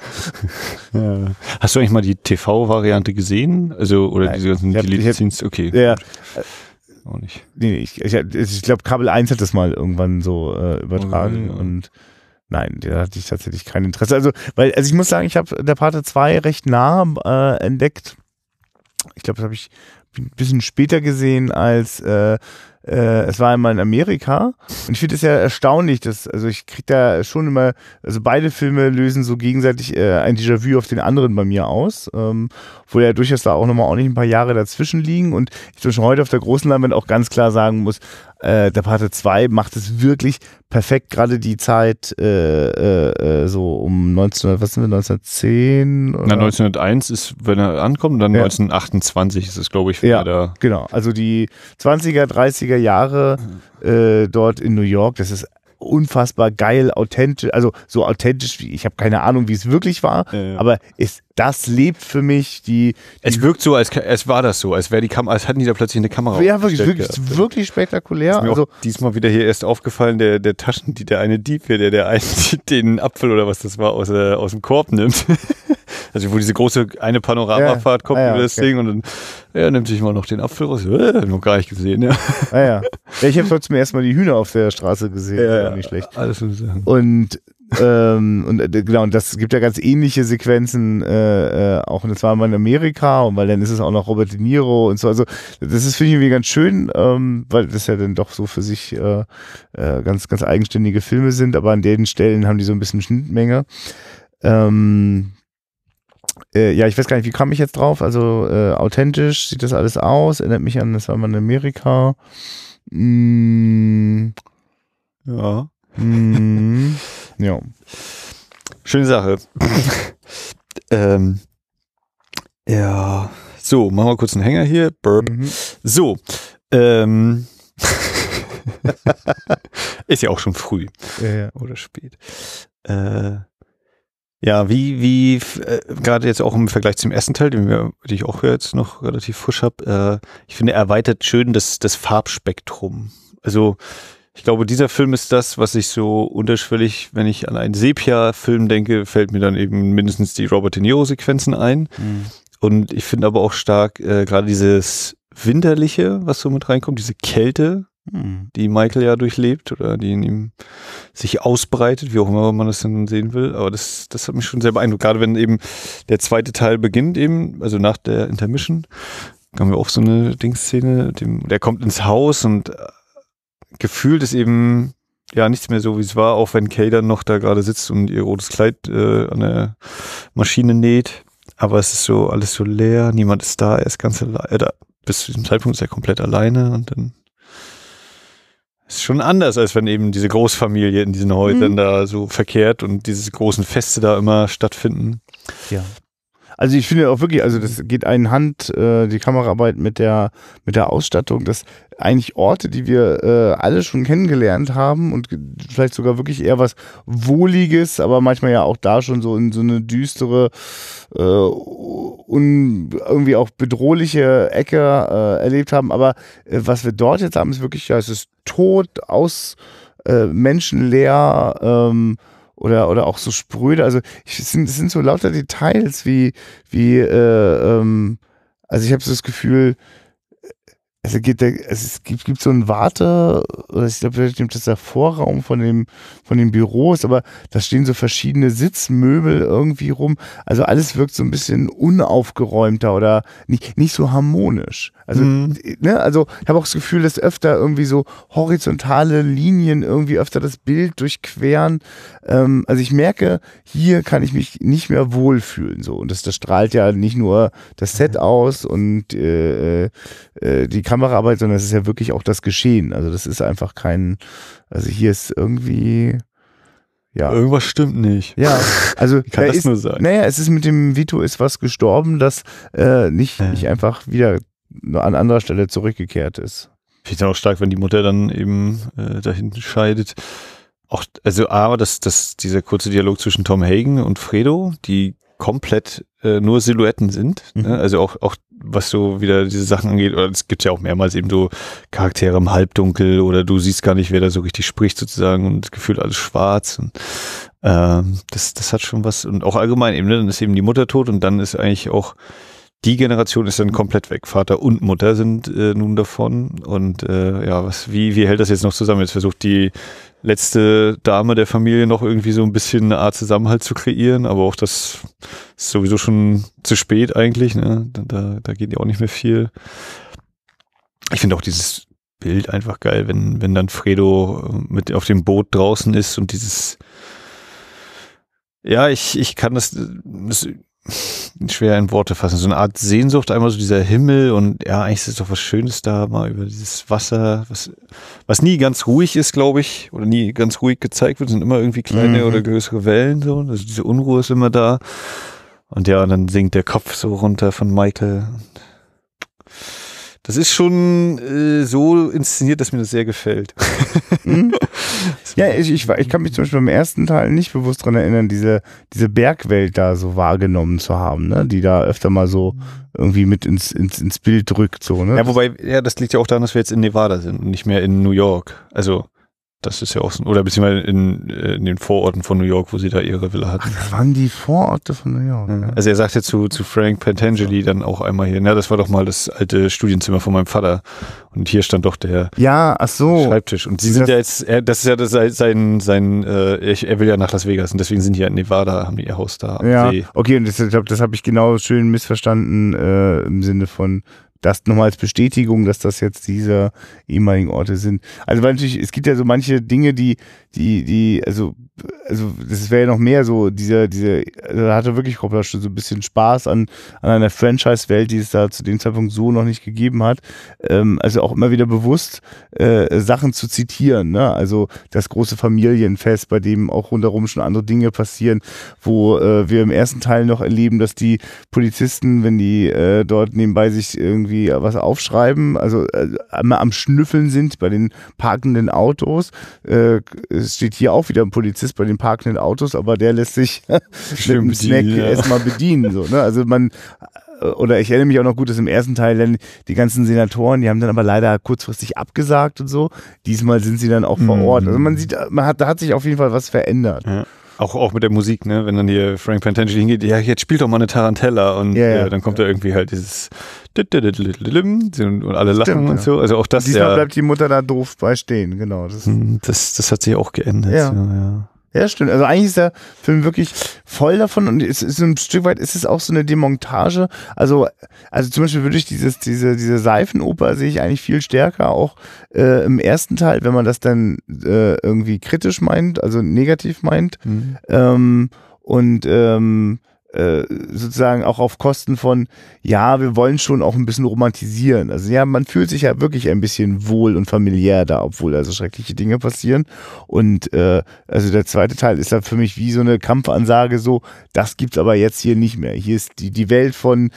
ja. Hast du eigentlich mal die TV-Variante gesehen? Also, oder Nein, diese ganzen Deleted Okay. Ja. Auch nicht. Nee, ich, ich, ich glaube, Kabel 1 hat das mal irgendwann so äh, übertragen okay, ja. und Nein, da hatte ich tatsächlich kein Interesse. Also, weil, also ich muss sagen, ich habe der Pate 2 recht nah äh, entdeckt. Ich glaube, das habe ich ein bisschen später gesehen als äh, äh, es war einmal in Amerika. Und ich finde es ja erstaunlich, dass also ich kriege da schon immer also beide Filme lösen so gegenseitig äh, ein Déjà-vu auf den anderen bei mir aus, ähm, wo ja durchaus da auch nochmal auch nicht ein paar Jahre dazwischen liegen. Und ich schon heute auf der großen Leinwand auch ganz klar sagen muss, äh, der Pate 2 macht es wirklich perfekt, gerade die Zeit äh, äh, äh so um 19, was sind wir, 1910? Oder? Na, 1901 ist, wenn er ankommt, dann ja. 1928 ist es, glaube ich, ja, da. Genau, also die 20er, 30er Jahre äh, dort in New York, das ist unfassbar geil, authentisch, also so authentisch wie, ich habe keine Ahnung, wie es wirklich war, ja, ja. aber ist, das lebt für mich die, die Es wirkt so, als es war das so, als wäre die Kamera, als hatten die da plötzlich eine Kamera. Ja, wirklich, wirklich, wirklich spektakulär. Also diesmal wieder hier erst aufgefallen, der, der Taschen, die der eine Dieb, der, der einen, *laughs* den Apfel oder was das war, aus, äh, aus dem Korb nimmt. *laughs* Also wo diese große eine Panoramafahrt kommt ah, ja, über das okay. Ding und dann ja, nimmt sich mal noch den Apfel raus. Äh, noch gar nicht gesehen, ja. Ah, ja. ja ich habe trotzdem erstmal die Hühner auf der Straße gesehen. Ja, ja nicht schlecht. Alles und ähm, und äh, genau, und das gibt ja ganz ähnliche Sequenzen, äh, äh, auch und das war mal in Amerika und weil dann ist es auch noch Robert De Niro und so. Also das ist finde ich irgendwie ganz schön, ähm, weil das ja dann doch so für sich äh, äh, ganz ganz eigenständige Filme sind, aber an den Stellen haben die so ein bisschen Schnittmenge. Ähm, äh, ja, ich weiß gar nicht, wie kam ich jetzt drauf? Also äh, authentisch sieht das alles aus, erinnert mich an, das war mal in Amerika. Mm, ja. Mm, ja. Schöne Sache. ähm, ja. So, machen wir kurz einen Hänger hier. Burp. Mhm. So. Ähm, *laughs* ist ja auch schon früh. Ja, ja. Oder spät. Äh, ja, wie, wie, äh, gerade jetzt auch im Vergleich zum ersten Teil, den, wir, den ich auch jetzt noch relativ frisch habe, äh, ich finde, er erweitert schön das, das Farbspektrum. Also, ich glaube, dieser Film ist das, was ich so unterschwellig, wenn ich an einen Sepia-Film denke, fällt mir dann eben mindestens die Robert De Niro-Sequenzen ein. Mhm. Und ich finde aber auch stark äh, gerade dieses Winterliche, was so mit reinkommt, diese Kälte, hm. die Michael ja durchlebt oder die in ihm sich ausbreitet, wie auch immer man das dann sehen will. Aber das, das hat mich schon sehr beeindruckt. Gerade wenn eben der zweite Teil beginnt eben, also nach der Intermission, haben wir auch so eine Dingsszene, dem, der kommt ins Haus und äh, gefühlt ist eben ja nichts mehr so, wie es war, auch wenn Kay dann noch da gerade sitzt und ihr rotes Kleid äh, an der Maschine näht. Aber es ist so alles so leer, niemand ist da, er ist ganz alleine. Äh, bis zu diesem Zeitpunkt ist er komplett alleine und dann ist schon anders, als wenn eben diese Großfamilie in diesen Häusern mhm. da so verkehrt und diese großen Feste da immer stattfinden. Ja. Also ich finde auch wirklich, also das geht einen Hand, äh, die Kameraarbeit mit der, mit der Ausstattung, dass eigentlich Orte, die wir äh, alle schon kennengelernt haben und vielleicht sogar wirklich eher was Wohliges, aber manchmal ja auch da schon so in so eine düstere äh, und irgendwie auch bedrohliche Ecke äh, erlebt haben. Aber äh, was wir dort jetzt haben, ist wirklich, ja, es ist tot, aus äh, menschenleer, ähm, oder, oder auch so spröde. Also ich, es, sind, es sind so lauter Details wie, wie äh, ähm, also ich habe so das Gefühl, also geht der, es gibt, gibt so ein Warte, oder ich glaube, das ist der Vorraum von dem, von den Büros, aber da stehen so verschiedene Sitzmöbel irgendwie rum. Also alles wirkt so ein bisschen unaufgeräumter oder nicht, nicht so harmonisch. Also, mhm. ne, also ich habe auch das Gefühl, dass öfter irgendwie so horizontale Linien irgendwie öfter das Bild durchqueren. Ähm, also ich merke, hier kann ich mich nicht mehr wohlfühlen. So. Und das, das strahlt ja nicht nur das Set mhm. aus und äh, äh, die Kameraarbeit, sondern es ist ja wirklich auch das Geschehen. Also das ist einfach kein, also hier ist irgendwie. Ja. Irgendwas stimmt nicht. Ja, also *laughs* Wie kann da das ist, nur sein. Naja, es ist mit dem Vito ist was gestorben, das äh, nicht, Ja. nicht einfach wieder an anderer Stelle zurückgekehrt ist. Ich finde auch stark, wenn die Mutter dann eben äh, dahin scheidet. Auch, also A, das, das, dieser kurze Dialog zwischen Tom Hagen und Fredo, die komplett äh, nur Silhouetten sind. Mhm. Ne? Also auch, auch was so wieder diese Sachen angeht, oder es gibt ja auch mehrmals eben so Charaktere im Halbdunkel oder du siehst gar nicht, wer da so richtig spricht sozusagen und gefühlt alles schwarz. Und, ähm, das, das hat schon was. Und auch allgemein eben, ne? dann ist eben die Mutter tot und dann ist eigentlich auch die Generation ist dann komplett weg. Vater und Mutter sind äh, nun davon. Und äh, ja, was, wie, wie hält das jetzt noch zusammen? Jetzt versucht die letzte Dame der Familie noch irgendwie so ein bisschen eine Art Zusammenhalt zu kreieren, aber auch das ist sowieso schon zu spät eigentlich. Ne? Da, da, da geht ja auch nicht mehr viel. Ich finde auch dieses Bild einfach geil, wenn, wenn dann Fredo äh, mit auf dem Boot draußen ist und dieses ja, ich, ich kann das, das *laughs* schwer in Worte fassen. So eine Art Sehnsucht, einmal so dieser Himmel und ja, eigentlich ist es doch was Schönes da, mal über dieses Wasser, was, was nie ganz ruhig ist, glaube ich, oder nie ganz ruhig gezeigt wird, sind immer irgendwie kleine Mhm. oder größere Wellen, so. Also diese Unruhe ist immer da. Und ja, dann sinkt der Kopf so runter von Michael. Das ist schon äh, so inszeniert, dass mir das sehr gefällt. *laughs* Hm? Ja, ich, ich, war- ich kann mich zum Beispiel beim ersten Teil nicht bewusst daran erinnern, diese, diese Bergwelt da so wahrgenommen zu haben, ne? die da öfter mal so irgendwie mit ins, ins, ins Bild drückt. So, ne? Ja, wobei, ja, das liegt ja auch daran, dass wir jetzt in Nevada sind und nicht mehr in New York. Also, das ist ja auch so, oder beziehungsweise in, äh, in den Vororten von New York, wo sie da ihre Villa hatten. das waren die Vororte von New York. Ja. Ja. Also er sagt ja zu, zu Frank Pentangeli dann auch einmal hier, na, das war doch mal das alte Studienzimmer von meinem Vater. Und hier stand doch der Ja, ach so. Schreibtisch. Und sie sind das- ja jetzt, er, das ist ja das, sein, sein, äh, er will ja nach Las Vegas und deswegen sind die ja in Nevada, haben die ihr Haus da am Ja, See. okay, und das, ich glaube, das habe ich genau schön missverstanden äh, im Sinne von das nochmal als Bestätigung, dass das jetzt diese ehemaligen Orte sind. Also weil natürlich, es gibt ja so manche Dinge, die, die, die, also, also das wäre ja noch mehr so, dieser, diese, also da hatte wirklich Coppola schon so ein bisschen Spaß an, an einer Franchise-Welt, die es da zu dem Zeitpunkt so noch nicht gegeben hat. Ähm, also auch immer wieder bewusst äh, Sachen zu zitieren, ne? Also das große Familienfest, bei dem auch rundherum schon andere Dinge passieren, wo äh, wir im ersten Teil noch erleben, dass die Polizisten, wenn die äh, dort nebenbei sich irgendwie was aufschreiben, also äh, einmal am Schnüffeln sind bei den parkenden Autos. Äh, es steht hier auch wieder ein Polizist bei den parkenden Autos, aber der lässt sich *laughs* mit einem Snack ja. erstmal bedienen. So, ne? Also man äh, oder ich erinnere mich auch noch gut, dass im ersten Teil dann die ganzen Senatoren, die haben dann aber leider kurzfristig abgesagt und so. Diesmal sind sie dann auch vor Mhm. Ort. Also man sieht, man hat, da hat sich auf jeden Fall was verändert. Ja. Auch, auch mit der Musik, ne? Wenn dann hier Frank Pentangeli hingeht, ja, jetzt spielt doch mal eine Tarantella und Ja, ja. äh, dann kommt da irgendwie halt dieses und alle lachen Stimmt, und ja. so. Also auch das Diesmal ja, bleibt die Mutter da doof bei stehen, genau. Das, hm, das, das hat sich auch geändert. Ja. Ja. Ja, stimmt. Also eigentlich ist der Film wirklich voll davon und es ist ein Stück weit ist es auch so eine Demontage. Also, also zum Beispiel würde ich dieses, diese, diese Seifenoper sehe ich eigentlich viel stärker auch äh, im ersten Teil, wenn man das dann äh, irgendwie kritisch meint, also negativ meint. Hm. ähm, und ähm, äh, sozusagen auch auf Kosten von, ja, wir wollen schon auch ein bisschen romantisieren. Also ja, man fühlt sich ja wirklich ein bisschen wohl und familiär da, obwohl also schreckliche Dinge passieren. Und äh, also der zweite Teil ist da für mich wie so eine Kampfansage, so, das gibt's aber jetzt hier nicht mehr. Hier ist die, die Welt von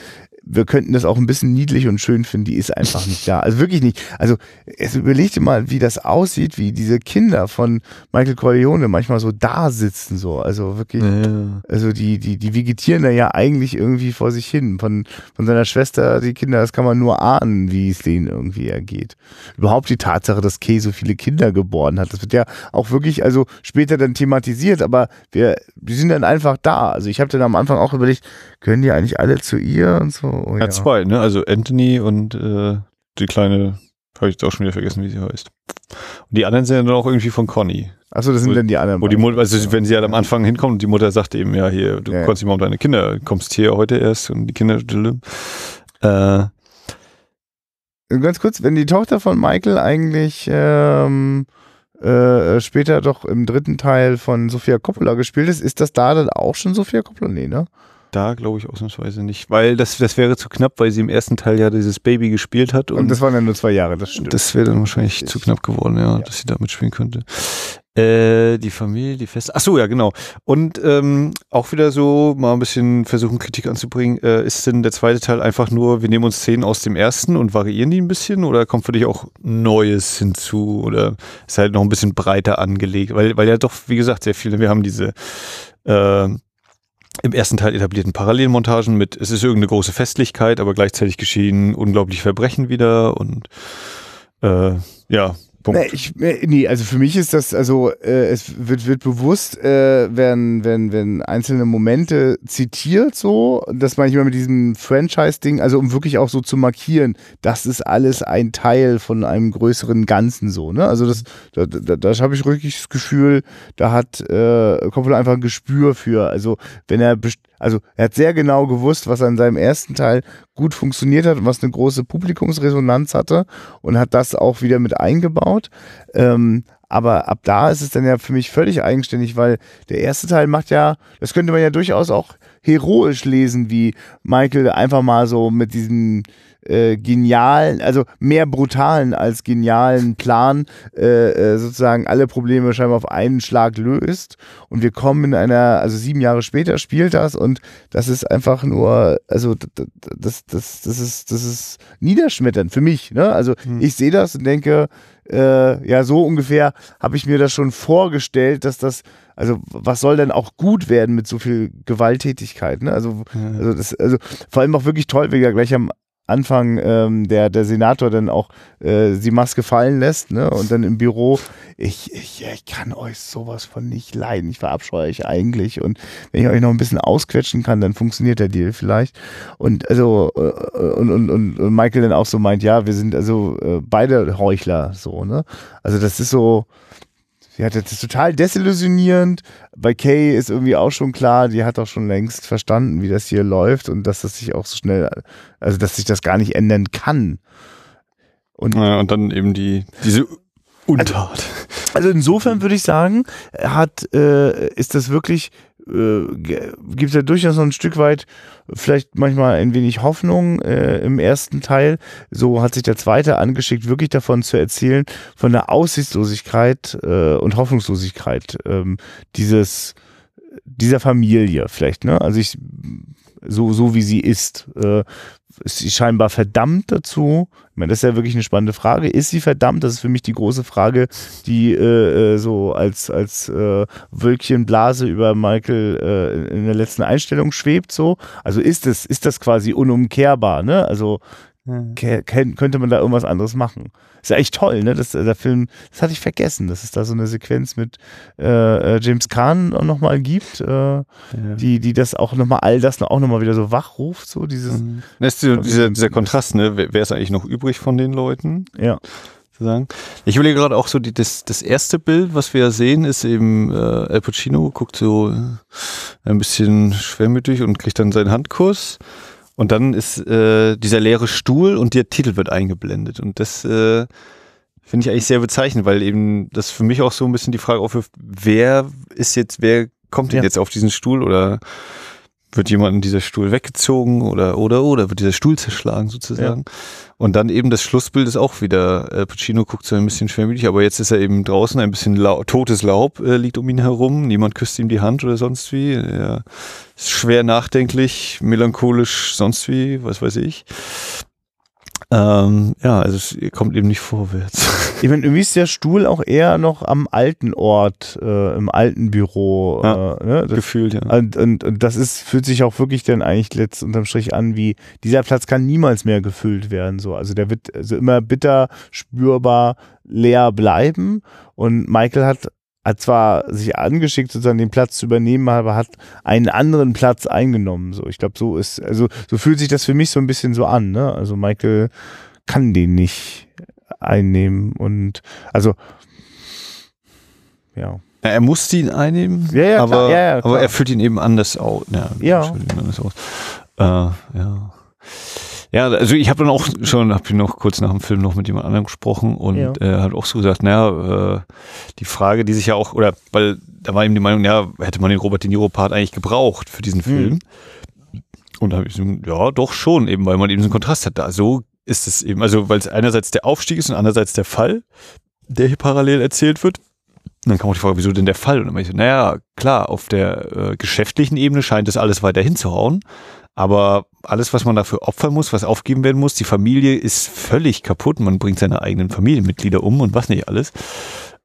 wir könnten das auch ein bisschen niedlich und schön finden, die ist einfach nicht da. Also wirklich nicht. Also es überleg dir mal, wie das aussieht, wie diese Kinder von Michael Corleone manchmal so da sitzen, so. Also wirklich, Ja. also die, die, die vegetieren da ja eigentlich irgendwie vor sich hin. Von, von seiner Schwester, die Kinder, das kann man nur ahnen, wie es denen irgendwie ergeht. Überhaupt die Tatsache, dass Kay so viele Kinder geboren hat, das wird ja auch wirklich, also später dann thematisiert, aber wir, die sind dann einfach da. Also ich habe dann am Anfang auch überlegt, können die eigentlich alle zu ihr und so? Oh, Ja, zwei, ne? Also Anthony und äh, die kleine, habe ich jetzt auch schon wieder vergessen, wie sie heißt. Und die anderen sind ja dann auch irgendwie von Conny. Achso, das sind Wo- dann die anderen. Wo die. Mutter, also wenn sie halt am Anfang hinkommt und die Mutter sagt eben, ja, hier, du Ja, ja. konntest nicht mal um deine Kinder, kommst hier heute erst und die Kinder, äh, Ganz kurz, wenn die Tochter von Michael eigentlich ähm, äh, später doch im dritten Teil von Sofia Coppola gespielt ist, ist das da dann auch schon Sofia Coppola? Nee, ne? Da glaube ich ausnahmsweise nicht, weil das, das wäre zu knapp, weil sie im ersten Teil ja dieses Baby gespielt hat Und, und, das waren ja nur zwei Jahre, das stimmt. das wäre dann wahrscheinlich zu knapp geworden, ja, Ja. dass sie da mitspielen könnte. Äh, die Familie, die Feste. Ach so, ja, genau. Und ähm, auch wieder so mal ein bisschen versuchen, Kritik anzubringen. Äh, ist denn der zweite Teil einfach nur, wir nehmen uns Szenen aus dem ersten und variieren die ein bisschen oder kommt für dich auch Neues hinzu oder ist halt noch ein bisschen breiter angelegt? Weil, weil ja doch, wie gesagt, sehr viele, wir haben diese äh, im ersten Teil etablierten Parallelmontagen mit, es ist irgendeine große Festlichkeit, aber gleichzeitig geschehen unglaubliche Verbrechen wieder und äh, ja, Punkt. Nee, ich, nee, also für mich ist das, also äh, es wird, wird bewusst, äh, werden, werden, werden einzelne Momente zitiert, so, das manchmal mit diesem Franchise-Ding, also um wirklich auch so zu markieren, das ist alles ein Teil von einem größeren Ganzen, so, ne? Also das, da, da, da habe ich wirklich das Gefühl, da hat äh, Coppola einfach ein Gespür für, also wenn er, best- also er hat sehr genau gewusst, was in seinem ersten Teil gut funktioniert hat und was eine große Publikumsresonanz hatte und hat das auch wieder mit eingebaut. Ähm, aber ab da ist es dann ja für mich völlig eigenständig, weil der erste Teil macht ja, das könnte man ja durchaus auch heroisch lesen, wie Michael einfach mal so mit diesem äh, genialen, also mehr brutalen als genialen Plan äh, äh, sozusagen alle Probleme scheinbar auf einen Schlag löst. Und wir kommen in einer, also sieben Jahre später spielt das und das ist einfach nur, also das, das, das ist, das ist niederschmetternd für mich. Ne? Also hm. ich sehe das und denke, äh, ja, so ungefähr habe ich mir das schon vorgestellt, dass das, also was soll denn auch gut werden mit so viel Gewalttätigkeit? Ne? Also, also, das, also vor allem auch wirklich toll, wie er gleich am Anfang ähm, der, der Senator dann auch äh, die Maske fallen lässt ne? und dann im Büro, ich, ich, ich kann euch sowas von nicht leiden, ich verabscheue euch eigentlich und wenn ich euch noch ein bisschen ausquetschen kann, dann funktioniert der Deal vielleicht und also äh, und, und, und Michael dann auch so meint, ja, wir sind also äh, beide Heuchler so, ne? Also das ist so, ja, das ist total desillusionierend. Bei Kay ist irgendwie auch schon klar, die hat auch schon längst verstanden, wie das hier läuft und dass das sich auch so schnell, also dass sich das gar nicht ändern kann. Und, ja, und dann eben die, diese Untat. Also, also insofern würde ich sagen, hat, äh, ist das wirklich äh, gibt es ja durchaus noch ein Stück weit vielleicht manchmal ein wenig Hoffnung äh, im ersten Teil. So hat sich der zweite angeschickt, wirklich davon zu erzählen, von der Aussichtslosigkeit äh, und Hoffnungslosigkeit ähm, dieses dieser Familie vielleicht. Ne? Also ich so so wie sie ist. Äh, ist sie scheinbar verdammt dazu? Ich meine, das ist ja wirklich eine spannende Frage. Ist sie verdammt? Das ist für mich die große Frage, die äh, äh so als, als äh, Wölkchenblase über Michael äh, in der letzten Einstellung schwebt. So. Also ist es, ist das quasi unumkehrbar, ne? Also könnte man da irgendwas anderes machen. Ist ja echt toll, ne? Das, der Film, das hatte ich vergessen, dass es da so eine Sequenz mit äh, äh James Caan auch nochmal gibt, äh, ja. die, die das auch nochmal, all das auch nochmal wieder so wachruft, so dieses. Mhm. Das ist dieser, dieser, dieser Kontrast, ne? Wer ist eigentlich noch übrig von den Leuten? Ja. Sagen. Ich überlege gerade auch so, die, das, das erste Bild, was wir sehen, ist eben äh, Al Pacino, guckt so äh, ein bisschen schwermütig und kriegt dann seinen Handkuss. Und dann ist äh, dieser leere Stuhl und der Titel wird eingeblendet. Und das äh, finde ich eigentlich sehr bezeichnend, weil eben das für mich auch so ein bisschen die Frage aufwirft, wer ist jetzt, wer kommt denn ja. jetzt auf diesen Stuhl oder wird jemand in dieser Stuhl weggezogen oder oder oder wird dieser Stuhl zerschlagen sozusagen. Ja. Und dann eben das Schlussbild ist auch wieder, äh, Pacino guckt so ein bisschen schwermütig, aber jetzt ist er eben draußen, ein bisschen lau totes Laub äh, liegt um ihn herum, niemand küsst ihm die Hand oder sonst wie. Er ist schwer nachdenklich, melancholisch, sonst wie, was weiß ich. Ähm, ja, also es kommt eben nicht vorwärts. Ich meine, irgendwie ist der Stuhl auch eher noch am alten Ort, äh, im alten Büro. Ja, äh, ne? das, gefühlt, ja. Und, und, und, das ist, fühlt sich auch wirklich dann eigentlich letzt unterm Strich an, wie dieser Platz kann niemals mehr gefüllt werden. So. Also der wird also immer bitter, spürbar leer bleiben. Und Michael hat hat zwar sich angeschickt, sozusagen den Platz zu übernehmen, aber hat einen anderen Platz eingenommen. So, ich glaube, so ist, also so fühlt sich das für mich so ein bisschen so an. Ne? Also Michael kann den nicht einnehmen und also ja. ja er musste ihn einnehmen, ja, ja, aber, ja, ja, aber er führt ihn eben anders aus. Ja, ja. Anders aus. Äh, ja. Ja, also ich habe dann auch schon, habe noch kurz nach dem Film noch mit jemand anderem gesprochen und ja. er hat auch so gesagt, naja, äh, die Frage, die sich ja auch, oder weil da war ihm die Meinung, ja, hätte man den Robert De Niro Part eigentlich gebraucht für diesen Film? Mhm. Und da habe ich so, ja, doch schon, eben weil man eben so einen Kontrast hat. Da so ist es eben, also weil es einerseits der Aufstieg ist und andererseits der Fall, der hier parallel erzählt wird. Und dann kam auch die Frage, wieso denn der Fall? Und dann meinte ich so, naja, klar, auf der äh, geschäftlichen Ebene scheint es alles weiter hinzuhauen. Aber alles, was man dafür opfern muss, was aufgeben werden muss, die Familie ist völlig kaputt. Man bringt seine eigenen Familienmitglieder um und was nicht alles.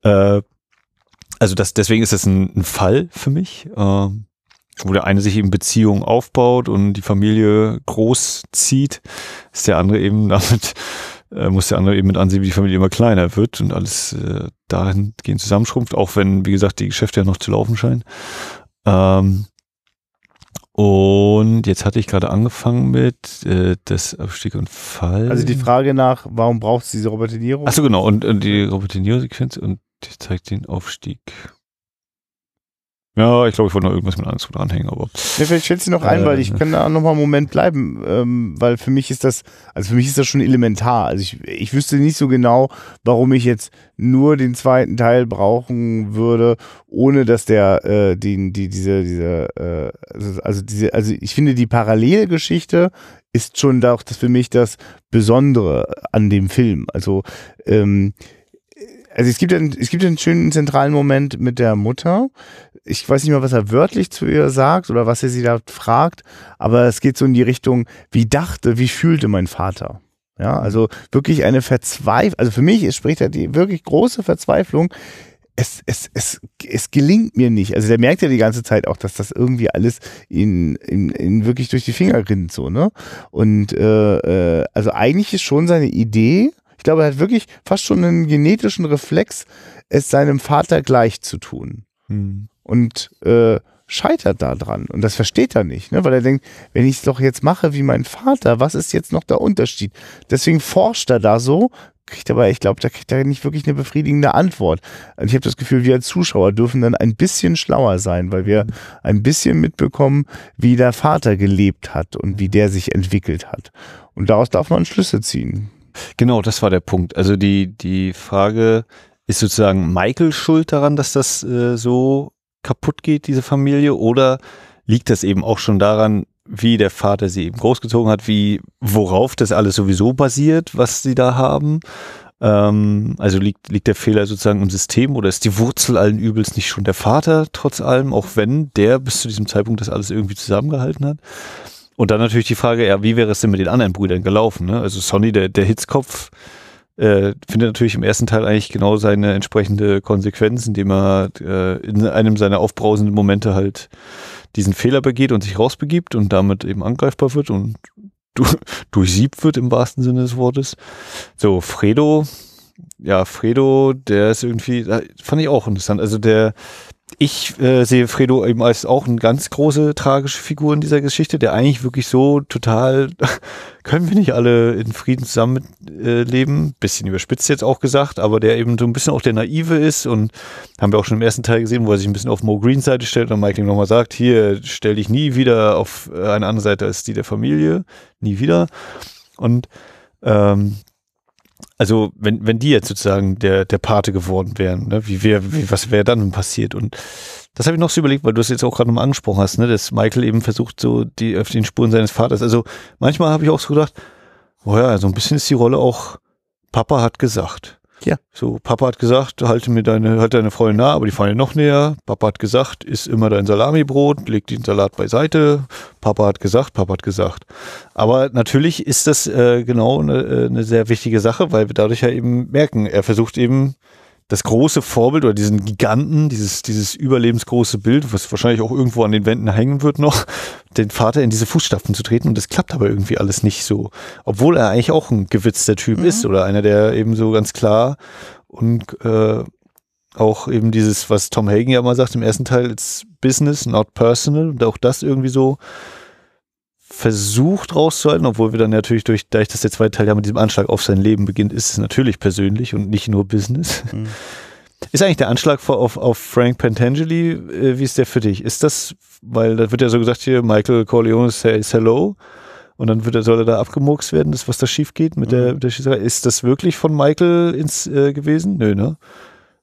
Äh, also das, deswegen ist das ein, ein Fall für mich, äh, wo der eine sich eben Beziehungen aufbaut und die Familie groß zieht, ist der andere eben damit, äh, muss der andere eben mit ansehen, wie die Familie immer kleiner wird und alles äh, dahingehend zusammenschrumpft, auch wenn, wie gesagt, die Geschäfte ja noch zu laufen scheinen. Ähm, und jetzt hatte ich gerade angefangen mit äh, das Aufstieg und Fall. Also die Frage nach, warum braucht es diese Niro? Achso, genau. Und, und die Robert De Niro Sequenz und die zeigt den Aufstieg. Ja, ich glaube, ich wollte noch irgendwas mit Angst dranhängen, aber. Ja, vielleicht stellt sie noch ein, Äh, weil ich kann da noch mal einen Moment bleiben, ähm, weil für mich ist das, also für mich ist das schon elementar. Also ich, ich wüsste nicht so genau, warum ich jetzt nur den zweiten Teil brauchen würde, ohne dass der äh, den, die, diese, diese, äh, also, also diese, also ich finde die Parallelgeschichte ist schon auch das für mich das Besondere an dem Film. Also ähm, also es gibt, einen, es gibt einen schönen zentralen Moment mit der Mutter. Ich weiß nicht mal, was er wörtlich zu ihr sagt oder was er sie da fragt, aber es geht so in die Richtung, wie dachte, wie fühlte mein Vater. Ja, also wirklich eine Verzweiflung, also für mich spricht er die wirklich große Verzweiflung. Es, es, es, es gelingt mir nicht. Also der merkt ja die ganze Zeit auch, dass das irgendwie alles ihn, ihn, ihn wirklich durch die Finger rinnt, so, ne? Und äh, äh, also eigentlich ist schon seine Idee, glaube, er hat wirklich fast schon einen genetischen Reflex, es seinem Vater gleich zu tun. Hm. Und äh, scheitert da dran. Und das versteht er nicht, ne? weil er denkt, wenn ich es doch jetzt mache wie mein Vater, was ist jetzt noch der Unterschied? Deswegen forscht er da so, kriegt aber, ich glaube, da kriegt er nicht wirklich eine befriedigende Antwort. Und ich habe das Gefühl, wir als Zuschauer dürfen dann ein bisschen schlauer sein, weil wir ein bisschen mitbekommen, wie der Vater gelebt hat und wie der sich entwickelt hat. Und daraus darf man Schlüsse ziehen. Genau, das war der Punkt. Also die, die Frage, ist sozusagen Michael schuld daran, dass das äh, so kaputt geht, diese Familie? Oder liegt das eben auch schon daran, wie der Vater sie eben großgezogen hat, wie, worauf das alles sowieso basiert, was sie da haben? Ähm, also liegt, liegt der Fehler sozusagen im System oder ist die Wurzel allen Übels nicht schon der Vater, trotz allem, auch wenn der bis zu diesem Zeitpunkt das alles irgendwie zusammengehalten hat? Und dann natürlich die Frage, ja, wie wäre es denn mit den anderen Brüdern gelaufen? Ne? Also Sonny, der, der Hitzkopf, äh, findet natürlich im ersten Teil eigentlich genau seine entsprechende Konsequenz, indem er äh, in einem seiner aufbrausenden Momente halt diesen Fehler begeht und sich rausbegibt und damit eben angreifbar wird und du, *laughs* durchsiebt wird im wahrsten Sinne des Wortes. So, Fredo, ja, Fredo, der ist irgendwie, äh, fand ich auch interessant. Also der, ich äh, sehe Fredo eben als auch eine ganz große tragische Figur in dieser Geschichte, der eigentlich wirklich so total, *laughs* können wir nicht alle in Frieden zusammen äh, leben, bisschen überspitzt jetzt auch gesagt, aber der eben so ein bisschen auch der Naive ist und haben wir auch schon im ersten Teil gesehen, wo er sich ein bisschen auf Mo Greens Seite stellt und Michael nochmal sagt, hier, stell dich nie wieder auf äh, eine andere Seite als die der Familie, nie wieder. Und ähm, also wenn, wenn die jetzt sozusagen der, der Pate geworden wären, ne, wie wär, wie, was wäre dann passiert? Und das habe ich noch so überlegt, weil du es jetzt auch gerade nochmal angesprochen hast, ne, dass Michael eben versucht, so die den Spuren seines Vaters. Also manchmal habe ich auch so gedacht, oh ja, so ein bisschen ist die Rolle auch, Papa hat gesagt. Ja. So, Papa hat gesagt, halte mir deine, halt deine Freundin nah, aber die Freundin noch näher. Papa hat gesagt, isst immer dein Salamibrot, leg den Salat beiseite. Papa hat gesagt, Papa hat gesagt. Aber natürlich ist das äh, genau eine, äh, eine sehr wichtige Sache, weil wir dadurch ja eben merken, er versucht eben das große Vorbild oder diesen Giganten, dieses, dieses überlebensgroße Bild, was wahrscheinlich auch irgendwo an den Wänden hängen wird noch, *laughs* den Vater in diese Fußstapfen zu treten und das klappt aber irgendwie alles nicht so. Obwohl er eigentlich auch ein gewitzter Typ Mhm. ist oder einer, der eben so ganz klar und äh, auch eben dieses, was Tom Hagen ja mal sagt im ersten Teil, it's business, not personal und auch das irgendwie so versucht rauszuhalten, obwohl wir dann natürlich durch, dadurch, dass der zweite Teil ja mit diesem Anschlag auf sein Leben beginnt, ist es natürlich persönlich und nicht nur Business. Mhm. Ist eigentlich der Anschlag auf, auf Frank Pentangeli, äh, wie ist der für dich? Ist das, weil da wird ja so gesagt hier, Michael Corleone says hello und dann wird er, soll er da abgemurkst werden, das, was da schief geht mit der, mit der Schießerei. Ist das wirklich von Michael ins äh, gewesen? Nö, ne?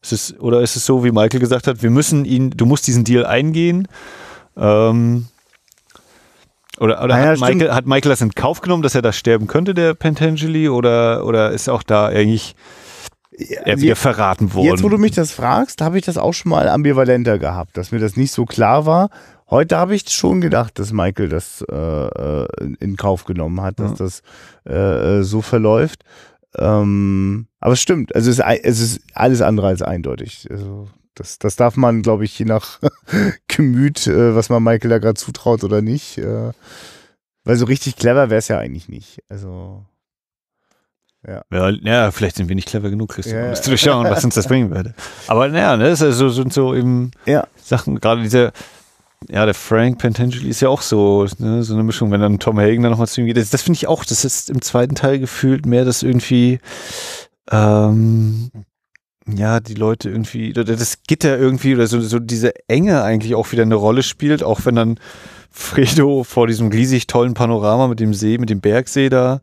Ist es, oder ist es so, wie Michael gesagt hat, wir müssen ihn, du musst diesen Deal eingehen? Ähm, oder oder Naja, hat, stimmt. Michael, hat Michael das in Kauf genommen, dass er da sterben könnte, der Pentangeli? Oder, oder ist auch da eigentlich er wieder verraten worden? Jetzt, wo du mich das fragst, habe ich das auch schon mal ambivalenter gehabt, dass mir das nicht so klar war. Heute habe ich schon gedacht, dass Michael das äh, äh, in Kauf genommen hat, dass Ja. das äh, äh, so verläuft. Ähm, aber es stimmt, also es ist, es ist alles andere als eindeutig. Also das, das darf man, glaube ich, je nach *laughs* Gemüt, äh, was man Michael da gerade zutraut oder nicht. Äh, weil so richtig clever wäre es ja eigentlich nicht. Also Ja, ja, vielleicht sind wir nicht clever genug, Christian, Ja, um ja. das zu durchschauen, was uns das bringen würde. Aber naja, ne, das also, sind so eben ja, Sachen, gerade dieser, ja, der Frank Pentangeli ist ja auch so, ne, so eine Mischung, wenn dann Tom Hagen dann nochmal zu ihm geht. Das, das finde ich auch, das ist im zweiten Teil gefühlt mehr das irgendwie, ähm, ja, die Leute irgendwie, oder das Gitter irgendwie, oder so, so diese Enge eigentlich auch wieder eine Rolle spielt, auch wenn dann Fredo vor diesem riesig tollen Panorama mit dem See, mit dem Bergsee da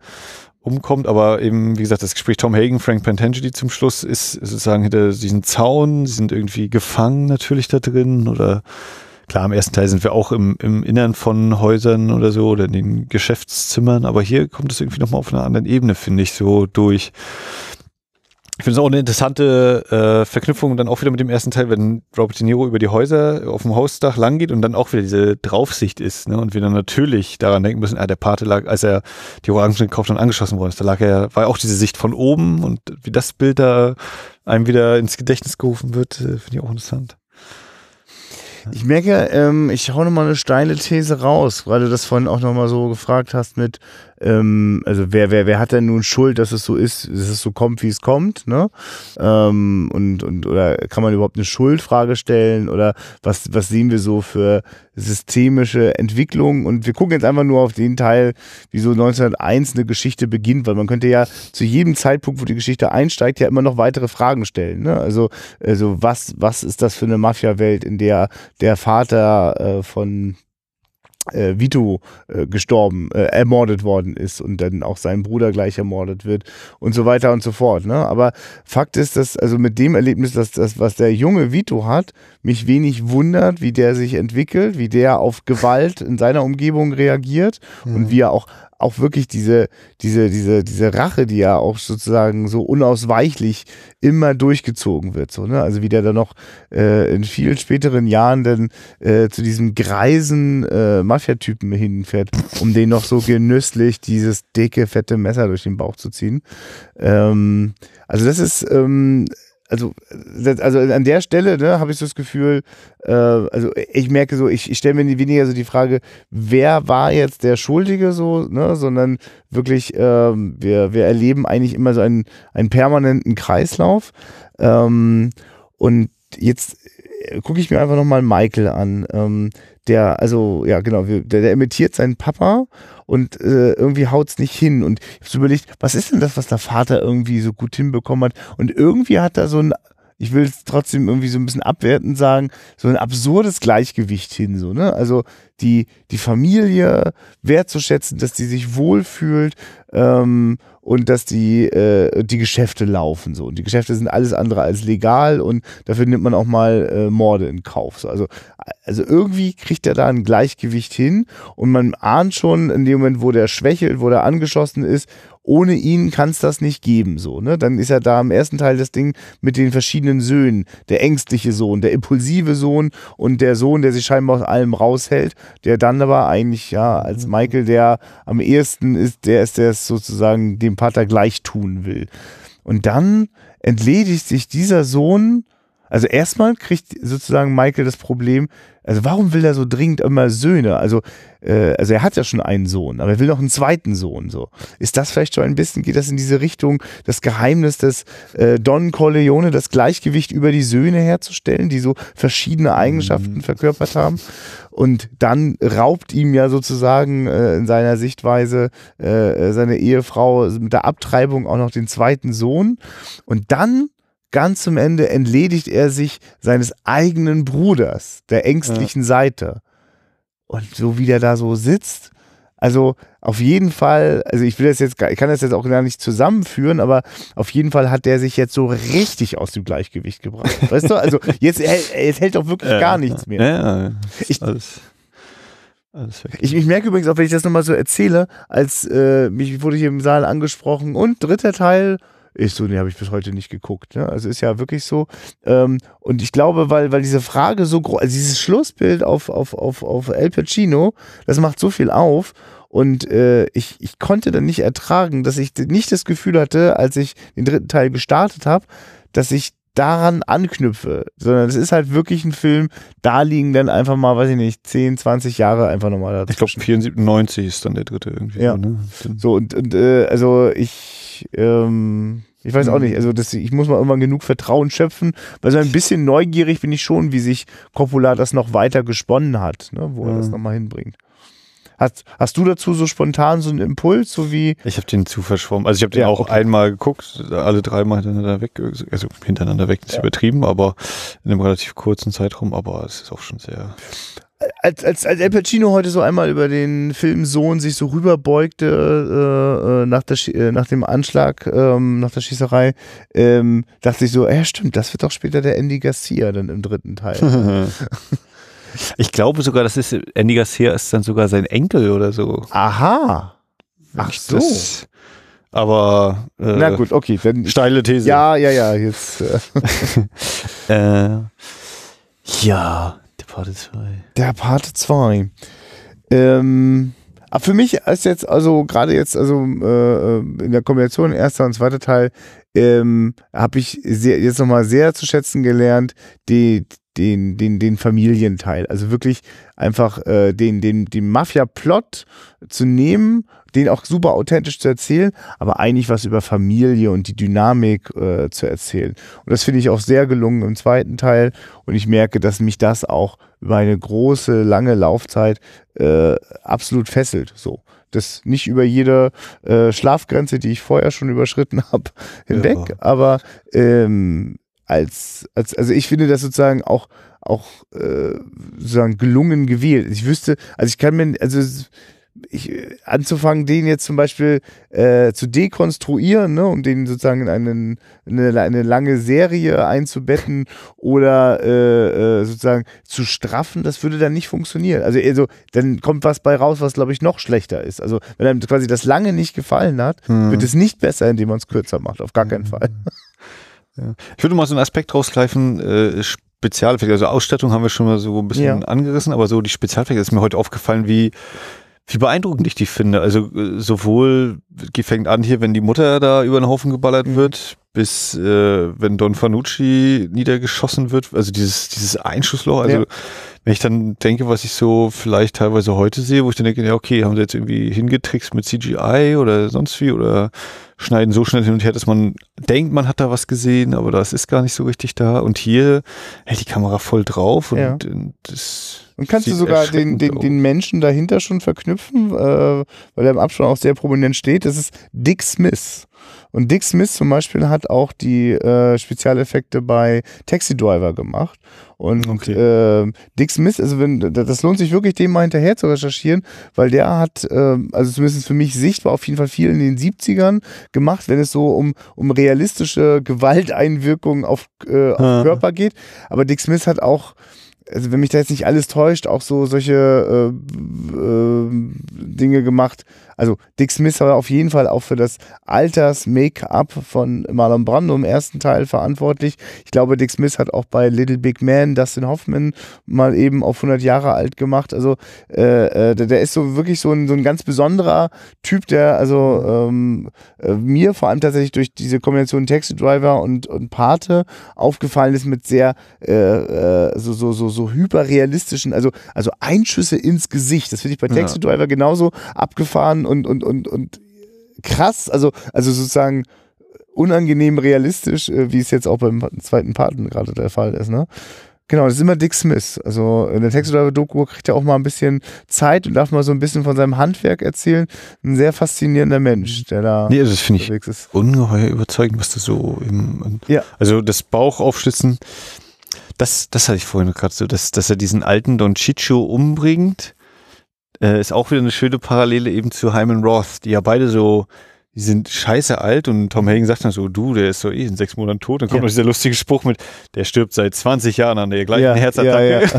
umkommt, aber eben, wie gesagt, das Gespräch Tom Hagen, Frank Pentangeli zum Schluss ist sozusagen hinter diesen Zaun, sie sind irgendwie gefangen natürlich da drin oder klar, im ersten Teil sind wir auch im, im Innern von Häusern oder so oder in den Geschäftszimmern, aber hier kommt es irgendwie nochmal auf einer anderen Ebene, finde ich, so durch ich finde es auch eine interessante äh, Verknüpfung dann auch wieder mit dem ersten Teil, wenn Robert De Niro über die Häuser auf dem Hausdach langgeht und dann auch wieder diese Draufsicht ist, ne? Und wir dann natürlich daran denken müssen, ah, der Pate lag, als er die Orangen gekauft und angeschossen worden ist, da lag er, war auch diese Sicht von oben und wie das Bild da einem wieder ins Gedächtnis gerufen wird, äh, finde ich auch interessant. Ich merke, ähm, ich hau nochmal eine steile These raus, weil du das vorhin auch nochmal so gefragt hast mit, ähm, also wer, wer, wer hat denn nun Schuld, dass es so ist, dass es so kommt, wie es kommt, ne? Ähm, und, und, oder kann man überhaupt eine Schuldfrage stellen oder was, was sehen wir so für systemische Entwicklung? Und wir gucken jetzt einfach nur auf den Teil, wie so 1901 eine Geschichte beginnt, weil man könnte ja zu jedem Zeitpunkt, wo die Geschichte einsteigt, ja immer noch weitere Fragen stellen, ne? Also, also was, was ist das für eine Mafia-Welt, in der der Vater äh, von äh, Vito äh, gestorben, äh, ermordet worden ist und dann auch sein Bruder gleich ermordet wird und so weiter und so fort. Ne? Aber Fakt ist, dass also mit dem Erlebnis, dass das, was der junge Vito hat, mich wenig wundert, wie der sich entwickelt, wie der auf Gewalt in seiner Umgebung reagiert mhm. und wie er auch auch wirklich diese, diese, diese, diese Rache, die ja auch sozusagen so unausweichlich immer durchgezogen wird. So, ne? Also wie der dann noch äh, in vielen späteren Jahren dann äh, zu diesem greisen äh, Mafia-Typen hinfährt, um den noch so genüsslich dieses dicke, fette Messer durch den Bauch zu ziehen. Ähm, also das ist ähm, also, also an der Stelle ne, habe ich so das Gefühl, äh, also ich merke so, ich, ich stelle mir weniger so die Frage, wer war jetzt der Schuldige so, ne, sondern wirklich, ähm, wir, wir erleben eigentlich immer so einen, einen permanenten Kreislauf. Ähm, und jetzt äh, gucke ich mir einfach nochmal Michael an. Ähm, der, also, ja, genau, der, der imitiert seinen Papa und äh, irgendwie haut es nicht hin. Und ich habe so überlegt, was ist denn das, was der Vater irgendwie so gut hinbekommen hat? Und irgendwie hat er so ein ich will es trotzdem irgendwie so ein bisschen abwertend sagen, so ein absurdes Gleichgewicht hin, so, ne? Also die, die Familie wertzuschätzen, dass die sich wohlfühlt ähm, und dass die, äh, die Geschäfte laufen so. Und die Geschäfte sind alles andere als legal und dafür nimmt man auch mal äh, Morde in Kauf. So. Also, also irgendwie kriegt er da ein Gleichgewicht hin und man ahnt schon in dem Moment, wo der schwächelt, wo der angeschossen ist, ohne ihn kann es das nicht geben. So, ne? Dann ist ja da im ersten Teil das Ding mit den verschiedenen Söhnen. Der ängstliche Sohn, der impulsive Sohn und der Sohn, der sich scheinbar aus allem raushält, der dann aber eigentlich, ja, als mhm. Michael, der am ehesten ist, der ist, der es sozusagen dem Pater gleich tun will. Und dann entledigt sich dieser Sohn also erstmal kriegt sozusagen Michael das Problem, also warum will er so dringend immer Söhne? Also, äh, also er hat ja schon einen Sohn, aber er will noch einen zweiten Sohn. So ist das vielleicht schon ein bisschen? Geht das in diese Richtung, das Geheimnis des äh, Don Corleone, das Gleichgewicht über die Söhne herzustellen, die so verschiedene Eigenschaften mhm. verkörpert haben? Und dann raubt ihm ja sozusagen äh, in seiner Sichtweise äh, seine Ehefrau mit der Abtreibung auch noch den zweiten Sohn. Und dann ganz zum Ende entledigt er sich seines eigenen Bruders, der ängstlichen ja. Seite. Und so wie der da so sitzt, also auf jeden Fall, also ich will das jetzt, ich kann das jetzt auch gar nicht zusammenführen, aber auf jeden Fall hat der sich jetzt so richtig aus dem Gleichgewicht gebracht. Weißt du, also jetzt, jetzt hält doch wirklich ja, gar nichts mehr. Ja, ich, alles, alles ich, ich, merke übrigens auch, wenn ich das nochmal so erzähle, als äh, mich wurde hier im Saal angesprochen und dritter Teil, ich so, nee, habe ich bis heute nicht geguckt. Ne? Also ist ja wirklich so. Ähm, und ich glaube, weil, weil diese Frage so groß, also dieses Schlussbild auf, auf, auf, auf El Pacino, das macht so viel auf. Und äh, ich, ich konnte dann nicht ertragen, dass ich nicht das Gefühl hatte, als ich den dritten Teil gestartet habe, dass ich daran anknüpfe, sondern es ist halt wirklich ein Film, da liegen dann einfach mal, weiß ich nicht, 10, 20 Jahre einfach nochmal da. Ich glaube 94 ist dann der dritte irgendwie. Ja. Ne? So, und, und äh, also ich, ähm, ich weiß auch nicht, also das, ich muss mal irgendwann genug Vertrauen schöpfen, weil so ein bisschen neugierig bin ich schon, wie sich Coppola das noch weiter gesponnen hat, ne, wo ja. er das nochmal hinbringt. Hast, hast du dazu so spontan so einen Impuls, so wie. Ich habe den zu verschwommen. Also ich habe den Ja, auch okay. einmal geguckt, alle dreimal hintereinander weg, also hintereinander weg, ist Ja. übertrieben, aber in einem relativ kurzen Zeitraum, aber es ist auch schon sehr. Als, als, als El Pacino heute so einmal über den Film Sohn sich so rüberbeugte äh, äh, nach, der, äh, nach dem Anschlag, ähm, nach der Schießerei, ähm, dachte ich so, ja stimmt, das wird doch später der Andy Garcia dann im dritten Teil. *laughs* Ich glaube sogar, das ist Andy Garcia ist dann sogar sein Enkel oder so. Aha. Ach so. Das, aber äh, Na gut, okay. Dann, steile These. ja, ja, ja, jetzt. Äh, *laughs* Äh, ja, Pate 2. Der Pate 2. Ähm, aber für mich ist jetzt, also gerade jetzt, also äh, in der Kombination erster und zweiter Teil, ähm, habe ich sehr, jetzt nochmal sehr zu schätzen gelernt, die, den, den, den Familienteil. Also wirklich einfach äh, den, den, den Mafia-Plot zu nehmen, den auch super authentisch zu erzählen, aber eigentlich was über Familie und die Dynamik äh, zu erzählen. Und das finde ich auch sehr gelungen im zweiten Teil. Und ich merke, dass mich das auch über eine große, lange Laufzeit äh, absolut fesselt. So. Das nicht über jede äh, Schlafgrenze, die ich vorher schon überschritten *laughs* habe, hinweg, Ja. aber ähm, als, als, also ich finde das sozusagen auch, auch äh, sozusagen gelungen gewählt. Ich wüsste, also ich kann mir, also ich, anzufangen, den jetzt zum Beispiel äh, zu dekonstruieren, ne, um den sozusagen in einen, eine, eine lange Serie einzubetten oder äh, äh, sozusagen zu straffen, das würde dann nicht funktionieren. Also, also dann kommt was bei raus, was glaube ich noch schlechter ist. Also wenn einem quasi das lange nicht gefallen hat, Hm. wird es nicht besser, indem man es kürzer macht. Auf gar keinen Fall. Ich würde mal so einen Aspekt rausgreifen, äh, Spezialeffekte, also Ausstattung haben wir schon mal so ein bisschen Ja. angerissen, aber so die Spezialeffekte ist mir heute aufgefallen, wie, wie beeindruckend ich die finde. Also äh, sowohl die fängt an hier, wenn die Mutter da über den Haufen geballert Mhm. wird, bis äh, wenn Don Fanucci niedergeschossen wird, also dieses, dieses Einschussloch, also Ja. wenn ich dann denke, was ich so vielleicht teilweise heute sehe, wo ich dann denke, ja okay, haben sie jetzt irgendwie hingetrickst mit CGI oder sonst wie oder schneiden so schnell hin und her, dass man denkt, man hat da was gesehen, aber das ist gar nicht so richtig da. Und hier hält die Kamera voll drauf und, Ja. und das Und kannst du sieht sogar den, den, den Menschen dahinter schon verknüpfen, äh, weil er im Abspann auch sehr prominent steht. Das ist Dick Smith. Und Dick Smith zum Beispiel hat auch die äh, Spezialeffekte bei Taxi Driver gemacht. Und Okay. äh, Dick Smith, also wenn das lohnt sich wirklich, dem mal hinterher zu recherchieren, weil der hat, äh, also zumindest für mich sichtbar auf jeden Fall viel in den 70ern gemacht, wenn es so um, um realistische Gewalteinwirkungen auf, äh, auf Ah. Körper geht. Aber Dick Smith hat auch also wenn mich da jetzt nicht alles täuscht, auch so solche äh, äh, Dinge gemacht. Also Dick Smith war auf jeden Fall auch für das Alters-Make-up von Marlon Brando im ersten Teil verantwortlich. Ich glaube, Dick Smith hat auch bei Little Big Man Dustin Hoffman mal eben auf 100 Jahre alt gemacht. Also äh, äh, der, ist so wirklich so ein, so ein ganz besonderer Typ, der also ähm, äh, mir vor allem tatsächlich durch diese Kombination Taxi Driver und, und Pate aufgefallen ist mit sehr äh, äh, so, so, so, so hyperrealistischen, also, also Einschüsse ins Gesicht. Das finde ich bei. Taxi Driver genauso abgefahren und, und, und, und krass, also, also sozusagen unangenehm realistisch, äh, wie es jetzt auch beim zweiten Paten gerade der Fall ist, ne? Genau, das ist immer Dick Smith. Also in der Taxi Driver Doku kriegt er auch mal ein bisschen Zeit und darf mal so ein bisschen von seinem Handwerk erzählen. Ein sehr faszinierender Mensch, der da Nee, also das finde ich ist. ungeheuer überzeugend, was du so im, Ja. also das Bauchaufschlitzen, das, das hatte ich vorhin gerade so, dass, dass er diesen alten Don Chicho umbringt, äh, ist auch wieder eine schöne Parallele eben zu Hyman Roth, die ja beide so, die sind scheiße alt und Tom Hagen sagt dann so, du, der ist so eh in sechs Monaten tot. Dann kommt Ja. noch dieser lustige Spruch mit, der stirbt seit 20 Jahren an der gleichen Ja, Herzattacke.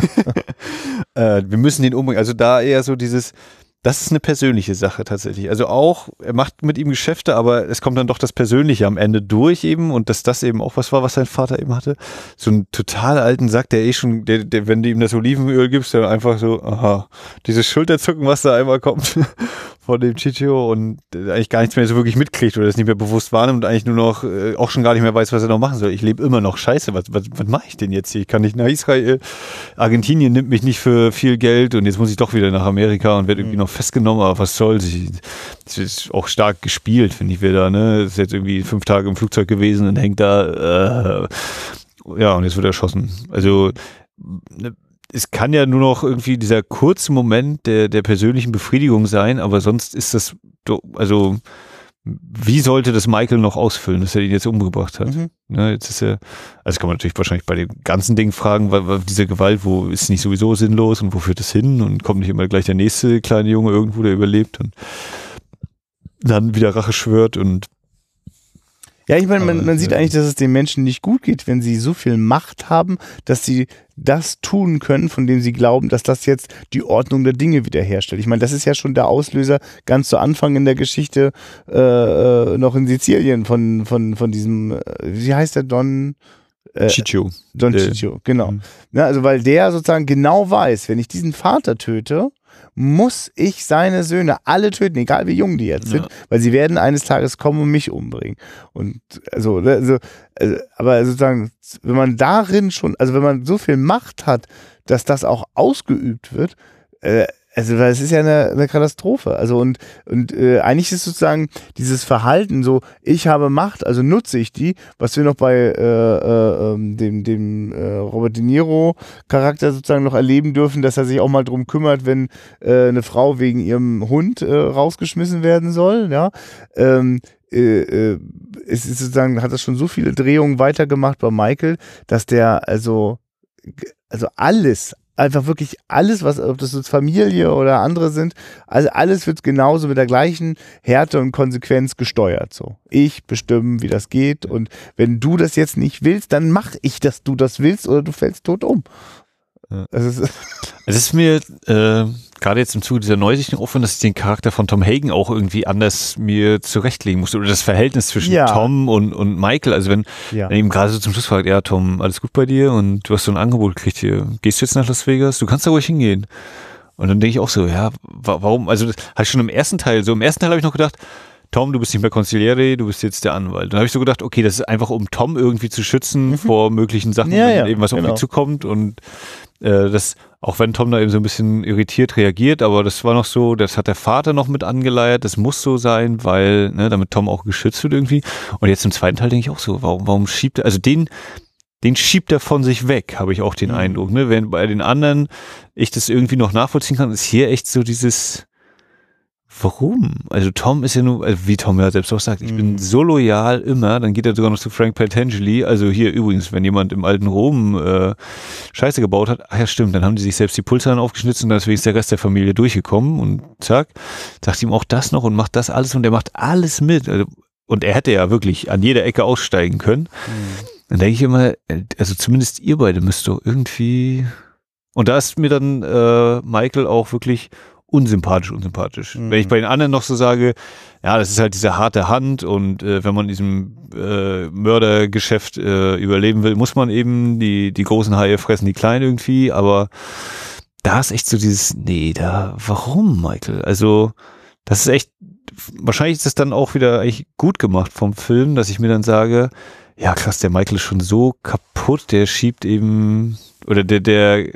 ja, *laughs* *laughs* äh, wir müssen den umbringen. Also da eher so dieses, das ist eine persönliche Sache tatsächlich. Also auch, er macht mit ihm Geschäfte, aber es kommt dann doch das Persönliche am Ende durch eben und dass das eben auch was war, was sein Vater eben hatte. So einen total alten Sack, der eh schon, der, der, wenn du ihm das Olivenöl gibst, der einfach so, aha, dieses Schulterzucken, was da einmal kommt *laughs* von dem Chicho und eigentlich gar nichts mehr so wirklich mitkriegt oder es nicht mehr bewusst wahrnimmt und eigentlich nur noch, äh, auch schon gar nicht mehr weiß, was er noch machen soll. Ich lebe immer noch scheiße, was, was, was mache ich denn jetzt hier? Ich kann nicht nach Israel, Argentinien nimmt mich nicht für viel Geld und jetzt muss ich doch wieder nach Amerika und werde irgendwie noch festgenommen, aber was soll's? Ich- Es ist auch stark gespielt, finde ich wieder, ne? Ist jetzt irgendwie fünf Tage im Flugzeug gewesen und hängt da, äh, ja, und jetzt wird er erschossen. Also, ne, es kann ja nur noch irgendwie dieser kurze Moment der, der persönlichen Befriedigung sein, aber sonst ist das, also wie sollte das Michael noch ausfüllen, dass er ihn jetzt umgebracht hat? Mhm. Ne, jetzt ist er, also kann man natürlich wahrscheinlich bei dem ganzen Ding fragen, weil, weil diese Gewalt, wo ist nicht sowieso sinnlos und wo führt das hin und kommt nicht immer gleich der nächste kleine Junge irgendwo, der überlebt und dann wieder Rache schwört und Ja, ich meine, man, man sieht eigentlich, dass es den Menschen nicht gut geht, wenn sie so viel Macht haben, dass sie das tun können, von dem sie glauben, dass das jetzt die Ordnung der Dinge wiederherstellt. Ich meine, das ist ja schon der Auslöser ganz zu Anfang in der Geschichte äh, äh, noch in Sizilien von, von, von diesem, äh, wie heißt der Don? Äh, Chicho. Don Äh, Ciccio, genau. Ja, also weil der sozusagen genau weiß, wenn ich diesen Vater töte, muss ich seine Söhne alle töten, egal wie jung die jetzt sind, Ja. weil sie werden eines Tages kommen und mich umbringen. Und also, ne, also, also aber sozusagen, wenn man darin schon, also wenn man so viel Macht hat, dass das auch ausgeübt wird, äh, also weil es ist ja eine, eine Katastrophe. Also und, und äh, eigentlich ist sozusagen dieses Verhalten so, ich habe Macht, also nutze ich die, was wir noch bei äh, äh, ähm, dem, dem äh, Robert De Niro Charakter sozusagen noch erleben dürfen, dass er sich auch mal drum kümmert, wenn äh, eine Frau wegen ihrem Hund äh, rausgeschmissen werden soll, ja. Ähm, äh, äh, es ist sozusagen, hat das schon so viele Drehungen weitergemacht bei Michael, dass der also, also alles, einfach wirklich alles, was, ob das jetzt Familie oder andere sind, also alles wird genauso mit der gleichen Härte und Konsequenz gesteuert. So, ich bestimme, wie das geht und wenn du das jetzt nicht willst, dann mach ich, dass du das willst oder du fällst tot um. Ja. Es ist, *laughs* Es ist mir äh, gerade jetzt im Zuge dieser Neusichtung aufgefallen, dass ich den Charakter von Tom Hagen auch irgendwie anders mir zurechtlegen musste. Oder das Verhältnis zwischen Ja. Tom und, und Michael. Also wenn ja. er ihm gerade so zum Schluss fragt, ja Tom, alles gut bei dir und du hast so ein Angebot gekriegt hier, gehst du jetzt nach Las Vegas? Du kannst da ruhig hingehen. Und dann denke ich auch so, ja, wa warum, also das hatte ich schon im ersten Teil, so im ersten Teil habe ich noch gedacht, Tom, du bist nicht mehr Consigliere, du bist jetzt der Anwalt. Dann habe ich so gedacht, okay, das ist einfach, um Tom irgendwie zu schützen vor möglichen Sachen, Mhm. Ja, wenn ja, eben was auf genau. ihn zukommt und äh, das, auch wenn Tom da eben so ein bisschen irritiert reagiert, aber das war noch so, das hat der Vater noch mit angeleiert, das muss so sein, weil, ne, damit Tom auch geschützt wird irgendwie. Und jetzt im zweiten Teil denke ich auch so, warum, warum schiebt er, also den, den schiebt er von sich weg, habe ich auch den Mhm. Eindruck, ne? Wenn bei den anderen ich das irgendwie noch nachvollziehen kann, ist hier echt so dieses, Warum? Also Tom ist ja nur, also wie Tom ja selbst auch sagt, ich bin Mhm. so loyal immer, dann geht er sogar noch zu Frank Patangeli, also hier übrigens, wenn jemand im alten Rom äh, Scheiße gebaut hat, ach ja stimmt, dann haben die sich selbst die Pulsadern aufgeschnitzt und dann ist der Rest der Familie durchgekommen und zack, sagt ihm auch das noch und macht das alles und er macht alles mit. Also, und er hätte ja wirklich an jeder Ecke aussteigen können. Dann denke ich immer, äh, also zumindest ihr beide müsst doch irgendwie. Und da ist mir dann äh, Michael auch wirklich unsympathisch, unsympathisch. Mhm. Wenn ich bei den anderen noch so sage, ja, das ist halt diese harte Hand und äh, wenn man in diesem äh, Mördergeschäft äh, überleben will, muss man eben die, die großen Haie fressen, die kleinen irgendwie, aber da ist echt so dieses, nee, da, warum, Michael? Also, das ist echt, wahrscheinlich ist das dann auch wieder eigentlich gut gemacht vom Film, dass ich mir dann sage, ja krass, der Michael ist schon so kaputt, der schiebt eben, oder der, der,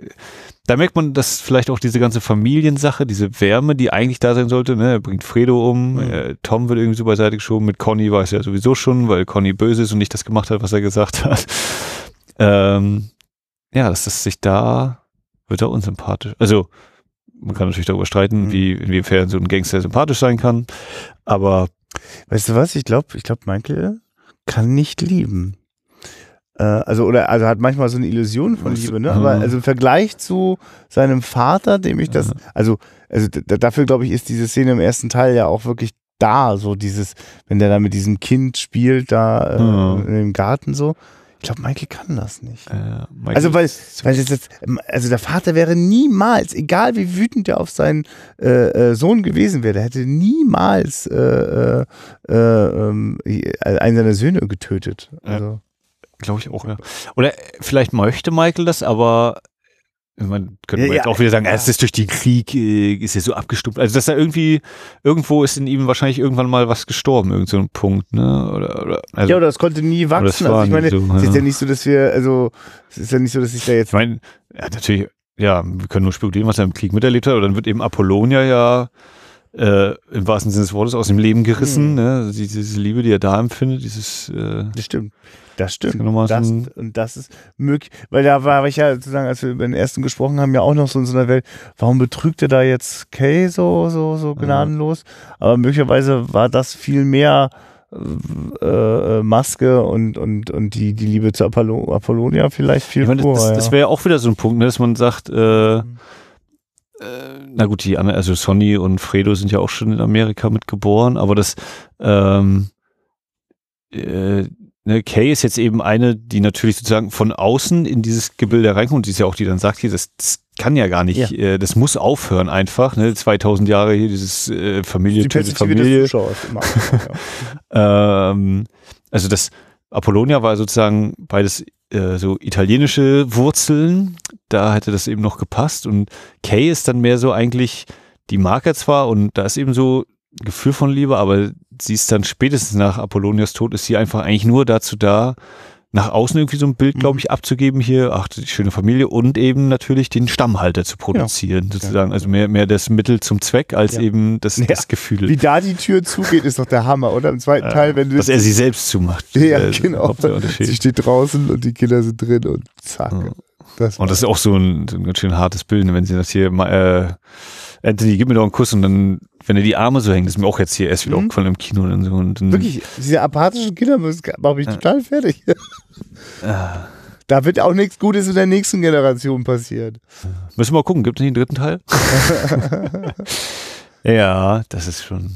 da merkt man, dass vielleicht auch diese ganze Familiensache, diese Wärme, die eigentlich da sein sollte, ne, er bringt Fredo um, Mhm. äh, Tom wird irgendwie so beiseite geschoben, mit Conny war es ja sowieso schon, weil Conny böse ist und nicht das gemacht hat, was er gesagt hat. *laughs* ähm, ja, dass das sich da, wird er unsympathisch. Also, man kann natürlich darüber streiten, Mhm. wie, inwiefern so ein Gangster sympathisch sein kann, aber Weißt du was? Ich glaube, ich glaube, Michael kann nicht lieben. Äh, also, oder, also hat manchmal so eine Illusion von? Liebe, ne? Aber Mhm. also im Vergleich zu seinem Vater, dem ich das, also, also d- dafür glaube ich, ist diese Szene im ersten Teil ja auch wirklich da, so dieses, wenn der da mit diesem Kind spielt, da äh, Mhm. in dem Garten so. Ich glaube, Michael kann das nicht. äh, Also weil, weil jetzt, also der Vater wäre niemals, egal wie wütend er auf seinen äh, äh, Sohn gewesen wäre, der hätte niemals äh, ähm, einen seiner Söhne getötet. Also, Glaube ich auch, ja. Oder vielleicht möchte Michael das, aber man könnte Ja, man jetzt ja, auch wieder sagen, ja. es ist durch den Krieg, äh, ist er so abgestumpft. Also dass er irgendwie, irgendwo ist in ihm wahrscheinlich irgendwann mal was gestorben, irgend so ein Punkt, ne? Oder, oder also, ja, oder das konnte nie wachsen. Also ich meine, so, es ist ja. ja nicht so, dass wir, also es ist ja nicht so, dass ich da jetzt ich meine, ja, natürlich, ja, wir können nur spekulieren, was er im Krieg miterlebt hat, aber dann wird eben Apollonia ja äh, im wahrsten Sinne des Wortes aus dem Leben gerissen, Hm. ne? Also diese, diese Liebe, die er da empfindet, dieses äh, Das stimmt. Das stimmt. Das, und das ist möglich, weil da war ich ja sozusagen, als wir über den ersten gesprochen haben, ja auch noch so in so einer Welt, warum betrügt er da jetzt Kay so, so, so gnadenlos? Aber möglicherweise war das viel mehr äh, äh, Maske und, und, und die, die Liebe zu Apollo, Apollonia vielleicht viel Ich meine, das, purer, das, das ja. wäre ja auch wieder so ein Punkt, ne, dass man sagt, äh, äh, na gut, die anderen, also Sonny und Fredo sind ja auch schon in Amerika mitgeboren, aber das, ähm, äh, ne, Kay ist jetzt eben eine, die natürlich sozusagen von außen in dieses Gebilde reinkommt, die ist ja auch, die dann sagt, hier, das, das kann ja gar nicht, Ja. äh, das muss aufhören einfach, ne, 2000 Jahre hier, dieses äh, Familie, die tötet Perspektive Familie. des Zuschauers immer. ja. *laughs* Ähm, also das Apollonia war sozusagen beides äh, so italienische Wurzeln. Da hätte das eben noch gepasst. Und Kay ist dann mehr so eigentlich, die mag er zwar und da ist eben so Gefühl von Liebe, aber sie ist dann spätestens nach Apollonias Tod ist sie einfach eigentlich nur dazu da, nach außen irgendwie so ein Bild, glaube ich, abzugeben hier, ach, die schöne Familie und eben natürlich den Stammhalter zu produzieren, sozusagen. Also mehr, mehr das Mittel zum Zweck als Ja. eben das, Ja. das Gefühl. Wie da die Tür zugeht, ist doch der Hammer, oder? Im zweiten Teil, wenn du dass er sie selbst zumacht. Ja, Äh, genau. Sie steht draußen und die Kinder sind drin und zack. Ja. Das Und das ist auch so ein, so ein ganz schön hartes Bild, ne, wenn sie das hier, äh, Anthony, gib mir doch einen Kuss und dann, wenn er die Arme so das ist mir auch jetzt hier erst wieder Mhm. aufgefallen im Kino und so. Und dann, wirklich, diese apathischen Kinder machen mich Ja. total fertig. Ah, Da wird auch nichts Gutes in der nächsten Generation passieren. müssen wir mal gucken, gibt es nicht einen dritten Teil? *laughs* ja, das ist schon.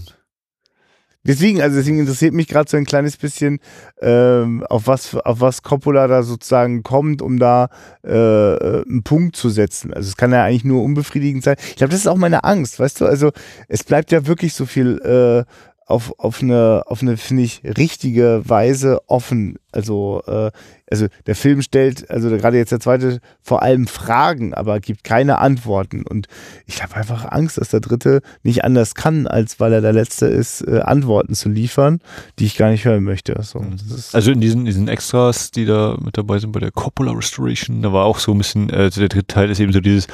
Deswegen, also deswegen interessiert mich gerade so ein kleines bisschen, ähm, auf was auf was Coppola da sozusagen kommt, um da äh, äh, einen Punkt zu setzen. Also es kann ja eigentlich nur unbefriedigend sein. Ich glaube, das ist auch meine Angst, weißt du? Also es bleibt ja wirklich so viel äh, auf, auf eine, auf eine, finde ich, richtige Weise offen. Also, äh, also der Film stellt, also gerade jetzt der zweite, vor allem Fragen, aber gibt keine Antworten. Und ich habe einfach Angst, dass der dritte nicht anders kann, als weil er der Letzte ist, äh, Antworten zu liefern, die ich gar nicht hören möchte. So, ist, Also in diesen, diesen Extras, die da mit dabei sind bei der Coppola Restoration, da war auch so ein bisschen, äh, also der dritte Teil ist eben so dieses,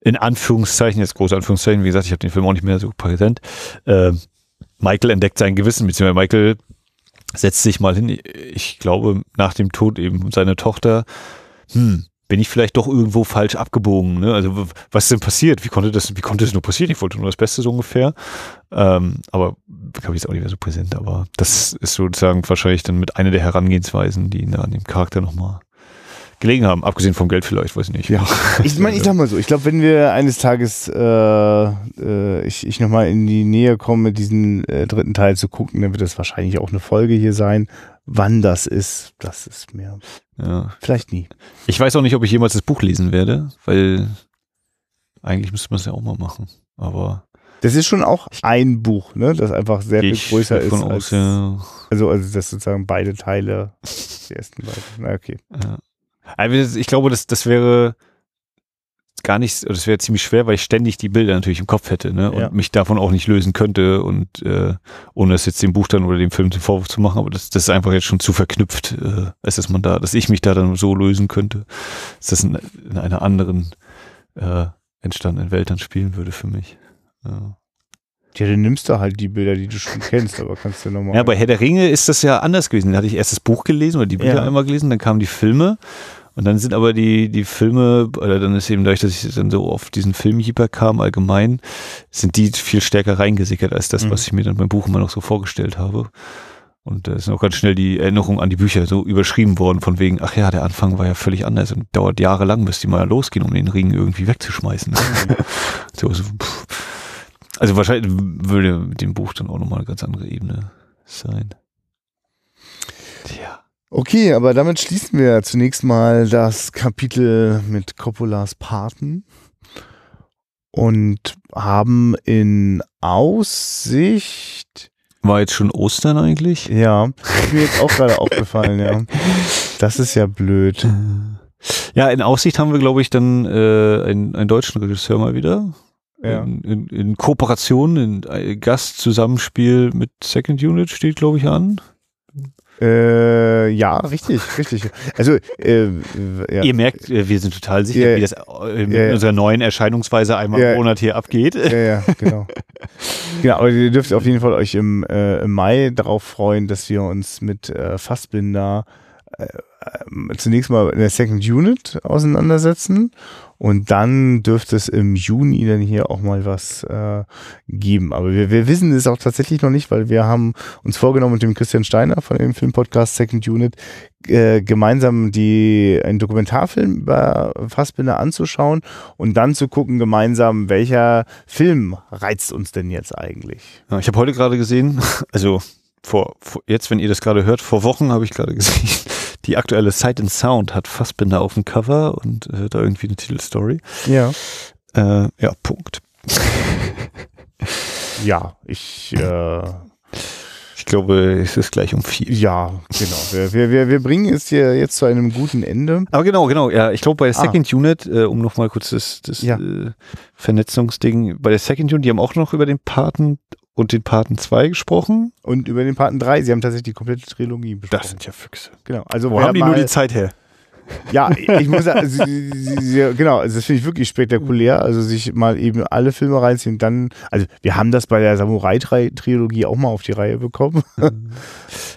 in Anführungszeichen, jetzt große Anführungszeichen, wie gesagt, ich habe den Film auch nicht mehr so präsent, äh, Michael entdeckt sein Gewissen, beziehungsweise Michael setzt sich mal hin, ich glaube, nach dem Tod eben seiner Tochter, hm, bin ich vielleicht doch irgendwo falsch abgebogen, ne? Also was ist denn passiert? Wie konnte das, wie konnte das nur passieren? Ich wollte nur das Beste so ungefähr. Ähm, aber glaube ich jetzt auch nicht mehr so präsent, aber das ist sozusagen wahrscheinlich dann mit einer der Herangehensweisen, die ihn an dem Charakter nochmal gelegen haben. Abgesehen vom Geld vielleicht, weiß ich nicht. Ja. *laughs* Ich meine, ich sag mal so, ich glaube, wenn wir eines Tages äh, äh, ich, ich nochmal in die Nähe komme, diesen äh, dritten Teil zu gucken, dann wird das wahrscheinlich auch eine Folge hier sein. Wann das ist, das ist mir Ja. vielleicht nie. Ich weiß auch nicht, ob ich jemals das Buch lesen werde, weil eigentlich müsste man es ja auch mal machen. Aber Das ist schon auch ein Buch, ne, das einfach sehr viel größer ist. davon Als, aus, ja. Also, also das sozusagen beide Teile, die ersten beiden. Na, okay. Ja. Also ich glaube, das, das wäre gar nicht, das wäre ziemlich schwer, weil ich ständig die Bilder natürlich im Kopf hätte ne? und Ja. mich davon auch nicht lösen könnte und äh, ohne es jetzt dem Buch dann oder dem Film zum Vorwurf zu machen, aber das, das ist einfach jetzt schon zu verknüpft, äh, als dass man da, dass ich mich da dann so lösen könnte, dass das in, in einer anderen äh, entstandenen Welt dann spielen würde für mich. Ja. Ja, dann nimmst du halt die Bilder, die du schon kennst, aber kannst du nochmal. Ja, bei Herr der Ringe ist das ja anders gewesen. Da hatte ich erst das Buch gelesen oder die Bücher Ja. einmal gelesen, dann kamen die Filme und dann sind aber die, die Filme, oder dann ist eben dadurch, dass ich dann so auf diesen Filmjeeper kam allgemein, sind die viel stärker reingesickert als das, Mhm. was ich mir dann beim Buch immer noch so vorgestellt habe. Und da ist auch ganz schnell die Erinnerung an die Bücher so überschrieben worden, von wegen, ach ja, der Anfang war ja völlig anders und dauert jahrelang, bis die mal losgehen, um den Ring irgendwie wegzuschmeißen. *laughs* so, so, pff. Also wahrscheinlich würde mit dem Buch dann auch nochmal eine ganz andere Ebene sein. Tja. Okay, aber damit schließen wir zunächst mal das Kapitel mit Coppolas Paten und haben in Aussicht, War jetzt schon Ostern eigentlich? ja, ist mir jetzt auch gerade aufgefallen, ja. Das ist ja blöd. Ja, in Aussicht haben wir, glaube ich, dann äh, einen, einen deutschen Regisseur mal wieder. Ja. In, in, in Kooperation, in äh, Gastzusammenspiel mit Second Unit steht, glaube ich, an. Äh, ja, richtig, richtig. Also, äh, ja. Ihr merkt, äh, wir sind total sicher, Ja. wie das äh, mit Ja, unserer neuen Erscheinungsweise einmal im Monat hier abgeht. Ja, ja, genau. genau, aber ihr dürft auf jeden Fall euch im, äh, im Mai darauf freuen, dass wir uns mit äh, Fassbinder äh, zunächst mal in der Second Unit auseinandersetzen und dann dürfte es im Juni dann hier auch mal was äh, geben. Aber wir, wir wissen es auch tatsächlich noch nicht, weil wir haben uns vorgenommen mit dem Christian Steiner von dem Filmpodcast Second Unit äh, gemeinsam die einen Dokumentarfilm über Fassbinder anzuschauen und dann zu gucken gemeinsam, welcher Film reizt uns denn jetzt eigentlich. Ja, ich habe heute gerade gesehen, *laughs* also vor, vor, jetzt, wenn ihr das gerade hört, vor Wochen habe ich gerade gesehen, die aktuelle Sight and Sound hat Fassbinder auf dem Cover und äh, da irgendwie eine Titelstory. Ja. Äh, ja, Punkt. ja, ich äh, ich glaube, es ist gleich um vier. Ja, genau. Wir, wir, wir, wir bringen es hier jetzt zu einem guten Ende. Aber genau, genau. Ja, ich glaube, bei der ah. Second ah. Unit, äh, um nochmal kurz das, das ja. äh, Vernetzungsding, bei der Second Unit, die haben auch noch über den Paten und den Paten 2 gesprochen. Und über den Paten 3. Sie haben tatsächlich die komplette Trilogie besprochen. Das sind ja Füchse. Genau. Also Wo haben die nur die Zeit her? Ja, ich muss sagen, genau, also das finde ich wirklich spektakulär, also sich mal eben alle Filme reinziehen und dann, also wir haben das bei der Samurai-Trilogie auch mal auf die Reihe bekommen. *laughs*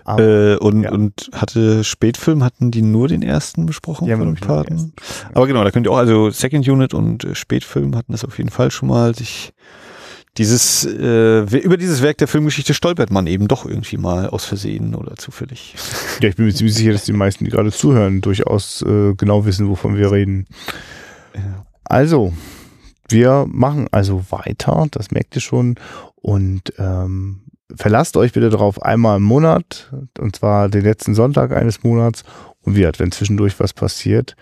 Aber, äh, und, ja. und hatte Spätfilm, hatten die nur den ersten besprochen ja, von Paten? Aber genau, da könnt ihr auch, also Second Unit und äh, Spätfilm hatten das auf jeden Fall schon mal sich dieses, äh, über dieses Werk der Filmgeschichte stolpert man eben doch irgendwie mal aus Versehen oder zufällig. *laughs* Ja, ich bin mir ziemlich sicher, dass die meisten, die gerade zuhören, durchaus äh, genau wissen, wovon wir reden. Ja. Also, wir machen also weiter, das merkt ihr schon. Und ähm, verlasst euch bitte darauf einmal im Monat, und zwar den letzten Sonntag eines Monats. Und wie hat, wenn zwischendurch was passiert,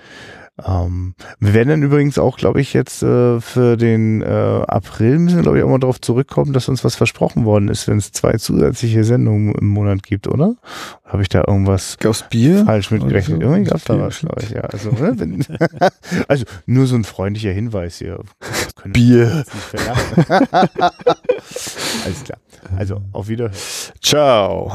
ähm, wir werden dann übrigens auch, glaube ich, jetzt äh, für den äh, April müssen wir, glaube ich, auch mal darauf zurückkommen, dass uns was versprochen worden ist, wenn es zwei zusätzliche Sendungen im Monat gibt, oder? Habe ich da irgendwas Gab's Bier? falsch mitgerechnet? So, Irgendwie gab es da was, glaube ich, ja. Also, ne, wenn, *laughs* also nur so ein freundlicher Hinweis hier. Bier. *laughs* Alles klar. Also auf Wiederhören. Ciao.